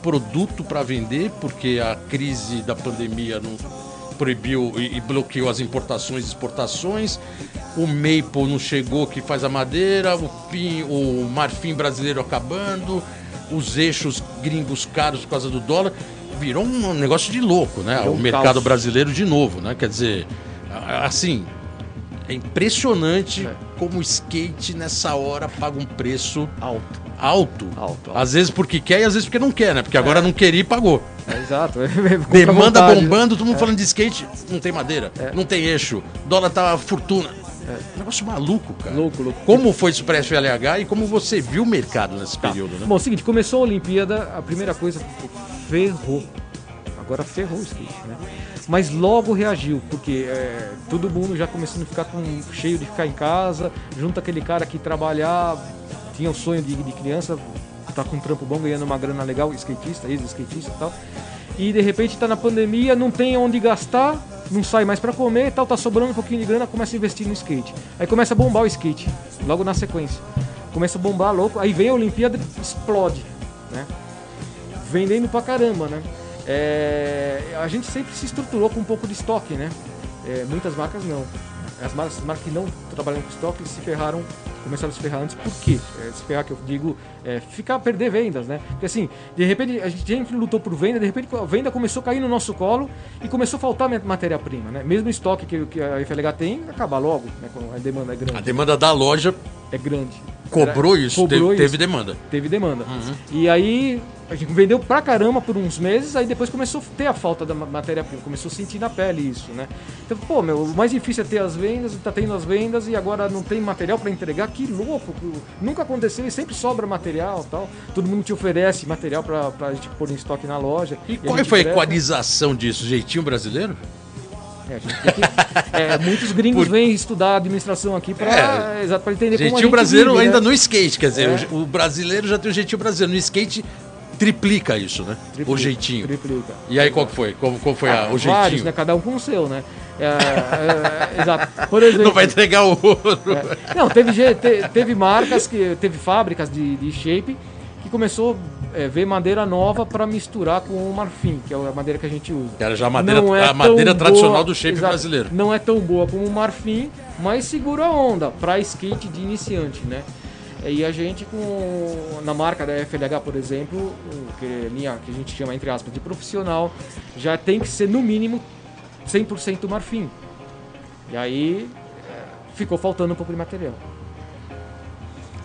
produto para vender porque a crise da pandemia não proibiu e, e bloqueou as importações e exportações. O maple não chegou que faz a madeira, o, pin, o marfim brasileiro acabando, os eixos gringos caros por causa do dólar. Virou um negócio de louco, né? Virou o um mercado caos. brasileiro de novo, né? Quer dizer, assim, é impressionante É. como o skate nessa hora paga um preço Alto. Alto. Alto. Às vezes porque quer e às vezes porque não quer, né? Porque agora não queria e pagou. É, exato. Compra Demanda vontade. bombando, todo mundo falando de skate, não tem madeira, não tem eixo, dólar tá fortuna. Negócio maluco, cara. Louco, louco. Como foi isso para FLH e como você viu o mercado nesse período, né? Bom, é o seguinte, começou a Olimpíada, a primeira coisa, ferrou. Agora ferrou o skate, né? Mas logo reagiu, porque é, todo mundo já começando a ficar com, cheio de ficar em casa, junto aquele cara que trabalhar, tinha o sonho de, de criança, tá com um trampo bom, ganhando uma grana legal, skatista, ex-skatista e tal. E de repente tá na pandemia, não tem onde gastar, não sai mais pra comer e tal, tá sobrando um pouquinho de grana, começa a investir no skate. Aí começa a bombar o skate, logo na sequência. Começa a bombar louco, aí vem a Olimpíada explode, né? vendendo pra caramba, né? É, a gente sempre se estruturou com um pouco de estoque, né? É, muitas marcas não. As marcas, as marcas que não trabalham com estoque se ferraram, começaram a se ferrar antes. Por quê? É, se ferrar que eu digo é ficar perder vendas, né? Porque assim, de repente a gente sempre lutou por venda, de repente a venda começou a cair no nosso colo e começou a faltar ma- matéria-prima, né? Mesmo o estoque que, que a FLH tem, acaba logo, né? Quando a demanda é A grande. demanda da loja É grande. Cobrou isso, cobrou teve, isso teve demanda. teve demanda. E aí a gente vendeu pra caramba por uns meses, aí depois começou a ter a falta da ma- matéria-prima, começou a sentir na pele isso, né? Então, pô, meu, o mais difícil é ter as vendas, tá tendo as vendas e agora não tem material pra entregar, que louco! Nunca aconteceu e sempre sobra material tal. Todo mundo te oferece material pra, pra gente pôr em estoque na loja. E a qual foi a equalização disso? Jeitinho brasileiro? É, a que- é, muitos gringos Por- vêm estudar administração aqui pra, É. exato, pra entender como a Jeitinho gente brasileiro vive, ainda né? no skate, quer dizer, É. o, o brasileiro já tem o jeitinho brasileiro. No skate triplica isso, né? Triplica, o jeitinho. Triplica. E aí qual que foi? Qual, qual foi a- Ah, o vários, jeitinho? né? Cada um com o seu, né? É, é, é, exato. Por exemplo. Não vai entregar o ouro. é, não, teve, te- teve marcas, que teve fábricas de, de shape que começou a ver madeira nova para misturar com o marfim, que é a madeira que a gente usa. Que era já a madeira, é a madeira tradicional boa- do shape exato, brasileiro. Não é tão boa como o marfim, mas segura a onda para skate de iniciante, né? E a gente com na marca da FLH, por exemplo, que é linha que a gente chama entre aspas de profissional, já tem que ser no mínimo 100% marfim. E aí é, ficou faltando um pouco de material.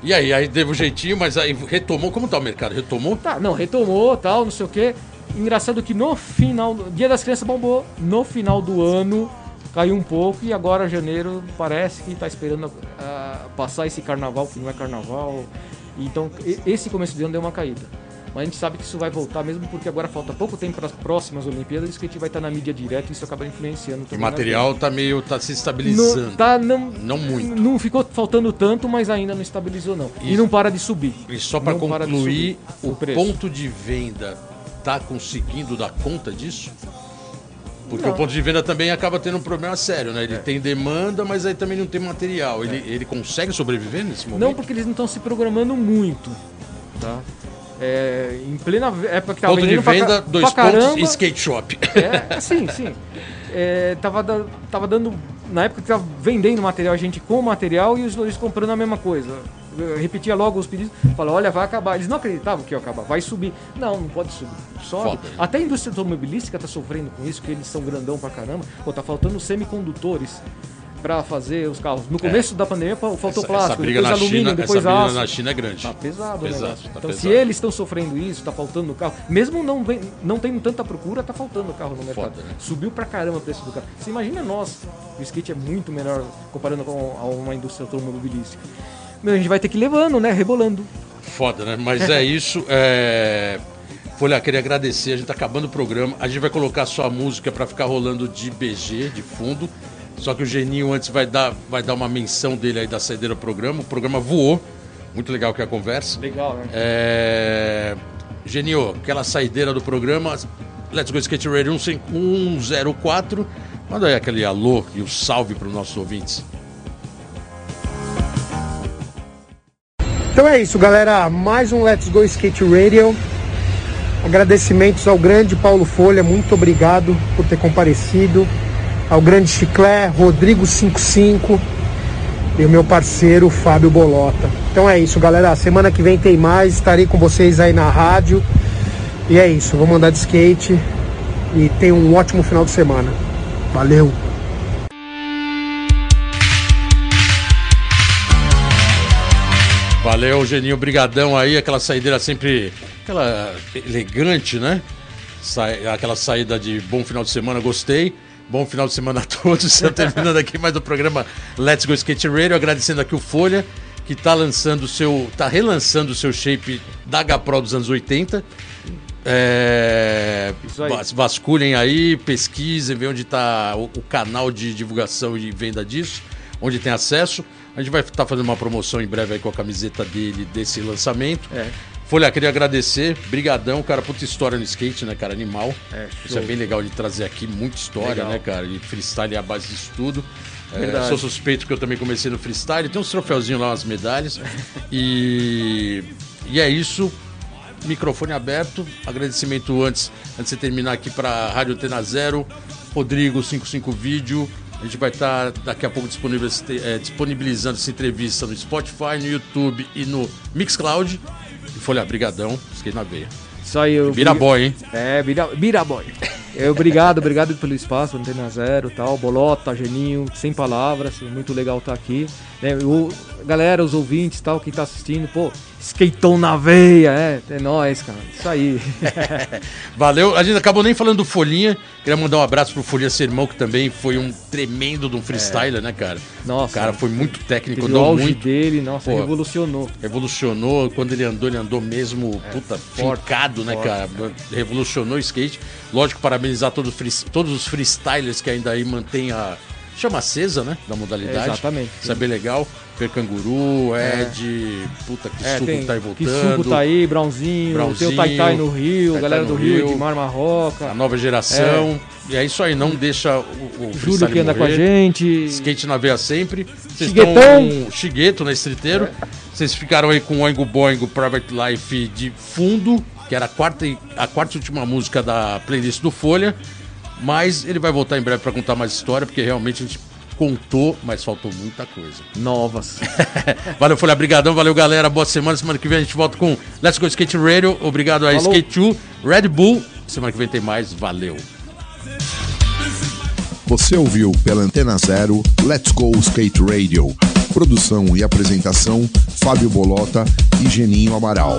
E aí, aí teve o jeitinho, mas aí retomou. Como tá o mercado? Retomou? Tá, não, retomou, tal, não sei o quê. Engraçado que no final, Dia das Crianças bombou, no final do ano caiu um pouco e agora janeiro parece que tá esperando ah, passar esse carnaval, que não é carnaval. Então, esse começo de ano deu uma caída. Mas a gente sabe que isso vai voltar mesmo porque agora falta pouco tempo para as próximas Olimpíadas e o skate vai estar na mídia direto e isso acaba influenciando O também na material tá meio. tá se estabilizando. não, tá, não, Não muito. Não ficou faltando tanto, mas ainda não estabilizou não. E Isso. não para de subir. E só para concluir, o preço. ponto de venda tá conseguindo dar conta disso? Porque Não. o ponto de venda também acaba tendo um problema sério, né? Ele tem demanda, mas aí também não tem material. Ele, ele consegue sobreviver nesse momento? Não porque eles não estão se programando muito, tá? É, em plena época que tava Ponto de vendendo pra venda, ca- dois pra pontos, caramba, skate shop. É, sim, sim. É, tava, da- tava dando. Na época que tava vendendo material, a gente com o material e os lojistas comprando a mesma coisa. Eu repetia logo os pedidos, falava, olha, vai acabar. Eles não acreditavam que ia acabar, vai subir. Não, não pode subir. Sobe. Foda. Até a indústria automobilística tá sofrendo com isso, que eles são grandão pra caramba. Pô, tá faltando semicondutores pra fazer os carros. No começo da pandemia fa- faltou É. Essa, essa plástico, briga depois alumínio, China, depois essa aço. na China é grande. Tá pesado, Pesado, o negócio. tá então, se pesado. eles estão sofrendo isso, tá faltando no carro, mesmo não, vem, não tendo tanta procura, tá faltando o carro no mercado. Foda, né? Subiu pra caramba o preço do carro. Você imagina nós, o skate é muito menor comparando com a uma indústria automobilística. Meu, a gente vai ter que ir levando, né? Rebolando. Foda, né? Mas é isso. É... Folha, queria agradecer. A gente tá acabando o programa. A gente vai colocar sua música pra ficar rolando de BG, de fundo. Só que o Geninho antes vai dar, vai dar uma menção dele aí da saideira do programa. O programa voou. Muito legal que é a conversa. Legal, né? É... Genio, aquela saideira do programa. Let's Go Skate Radio 104. Manda aí aquele alô e o salve para os nossos ouvintes. Então é isso, galera. Mais um Let's Go Skate Radio. Agradecimentos ao grande Paulo Folha, muito obrigado por ter comparecido. Ao grande Chiclé, Rodrigo55 e o meu parceiro Fábio Bolota. Então é isso, galera. Semana que vem tem mais. Estarei com vocês aí na rádio. E é isso, vamos andar de skate e tenha um ótimo final de semana. Valeu! Valeu, Geninho, brigadão aí, aquela saideira sempre, aquela elegante, né? Sa- aquela saída de bom final de semana, gostei. Bom final de semana a todos. Estamos terminando aqui mais do programa Let's Go Skate Radio, agradecendo aqui o Folha, que tá lançando o seu, tá relançando o seu shape da H-Pro dos anos 80. É, aí. vas- vasculhem aí, pesquisem, vê onde está o, o canal de divulgação e venda disso, onde tem acesso. A gente vai estar fazendo uma promoção em breve aí com a camiseta dele, desse lançamento. É. Folha, queria agradecer, brigadão, cara, puta história no skate, né, cara, animal. É, Isso é bem legal de trazer aqui, muita história, Legal. né, cara, e freestyle é a base disso tudo. É, sou suspeito que eu também comecei no freestyle, tem uns troféuzinhos lá, umas medalhas. e, e é isso, microfone aberto, agradecimento antes, antes de terminar aqui para Rádio Antena Zero, Rodrigo 55 Vídeo, a gente vai estar daqui a pouco eh, disponibilizando essa entrevista no Spotify, no YouTube e no Mixcloud. Folha Brigadão, skate na veia. Aí, eu. Vira boy, hein? É, vira, vira boy. Eu, obrigado, obrigado pelo espaço, Antena Zero tal, Bolota, Geninho, sem palavras, muito legal estar aqui. Né, o, galera, os ouvintes tal, quem tá assistindo, pô, skateão na veia, é, é nóis, cara, isso aí. Valeu. A gente acabou nem falando do Folhinha. Queria mandar um abraço pro Folhinha ser irmão, que também foi um tremendo de um freestyler, né, cara? Nossa. O cara foi muito técnico, Teve o andou auge muito. dele, nossa, Pô. revolucionou. Revolucionou, quando ele andou, ele andou mesmo, puta, forte, fincado, né, forte, cara? Revolucionou o skate. Lógico, parabenizar todos, os free- todos os freestylers que ainda aí mantêm a chama acesa, né, da modalidade. Exatamente. Isso é bem legal. Percanguru, Ed, puta, que É, suco tá aí que voltando. suco tá aí, Brownzinho, Brownzinho, tem o Tai Tai no Rio, Tai galera do Rio, Rio. de Marmarroca, A nova geração. E é isso aí, não deixa o, o Júlio que anda com a morrer. gente. Skate na veia sempre. Vocês Chiguetão. estão com Chigueto na Estriteiro. Vocês ficaram aí com o Oingo Boingo Private Life de fundo, que era a quarta, e- a quarta e última música da playlist do Folha. Mas ele vai voltar em breve para contar mais história, porque realmente a gente contou, mas faltou muita coisa. Novas. valeu, Folha, brigadão, valeu, galera. Boa semana. Semana que vem a gente volta com Let's Go Skate Radio. Obrigado a Falou. Skate 2, Red Bull. Semana que vem tem mais. Valeu. Você ouviu pela Antena Zero Let's Go Skate Radio. Produção e apresentação: Fábio Bolota e Geninho Amaral.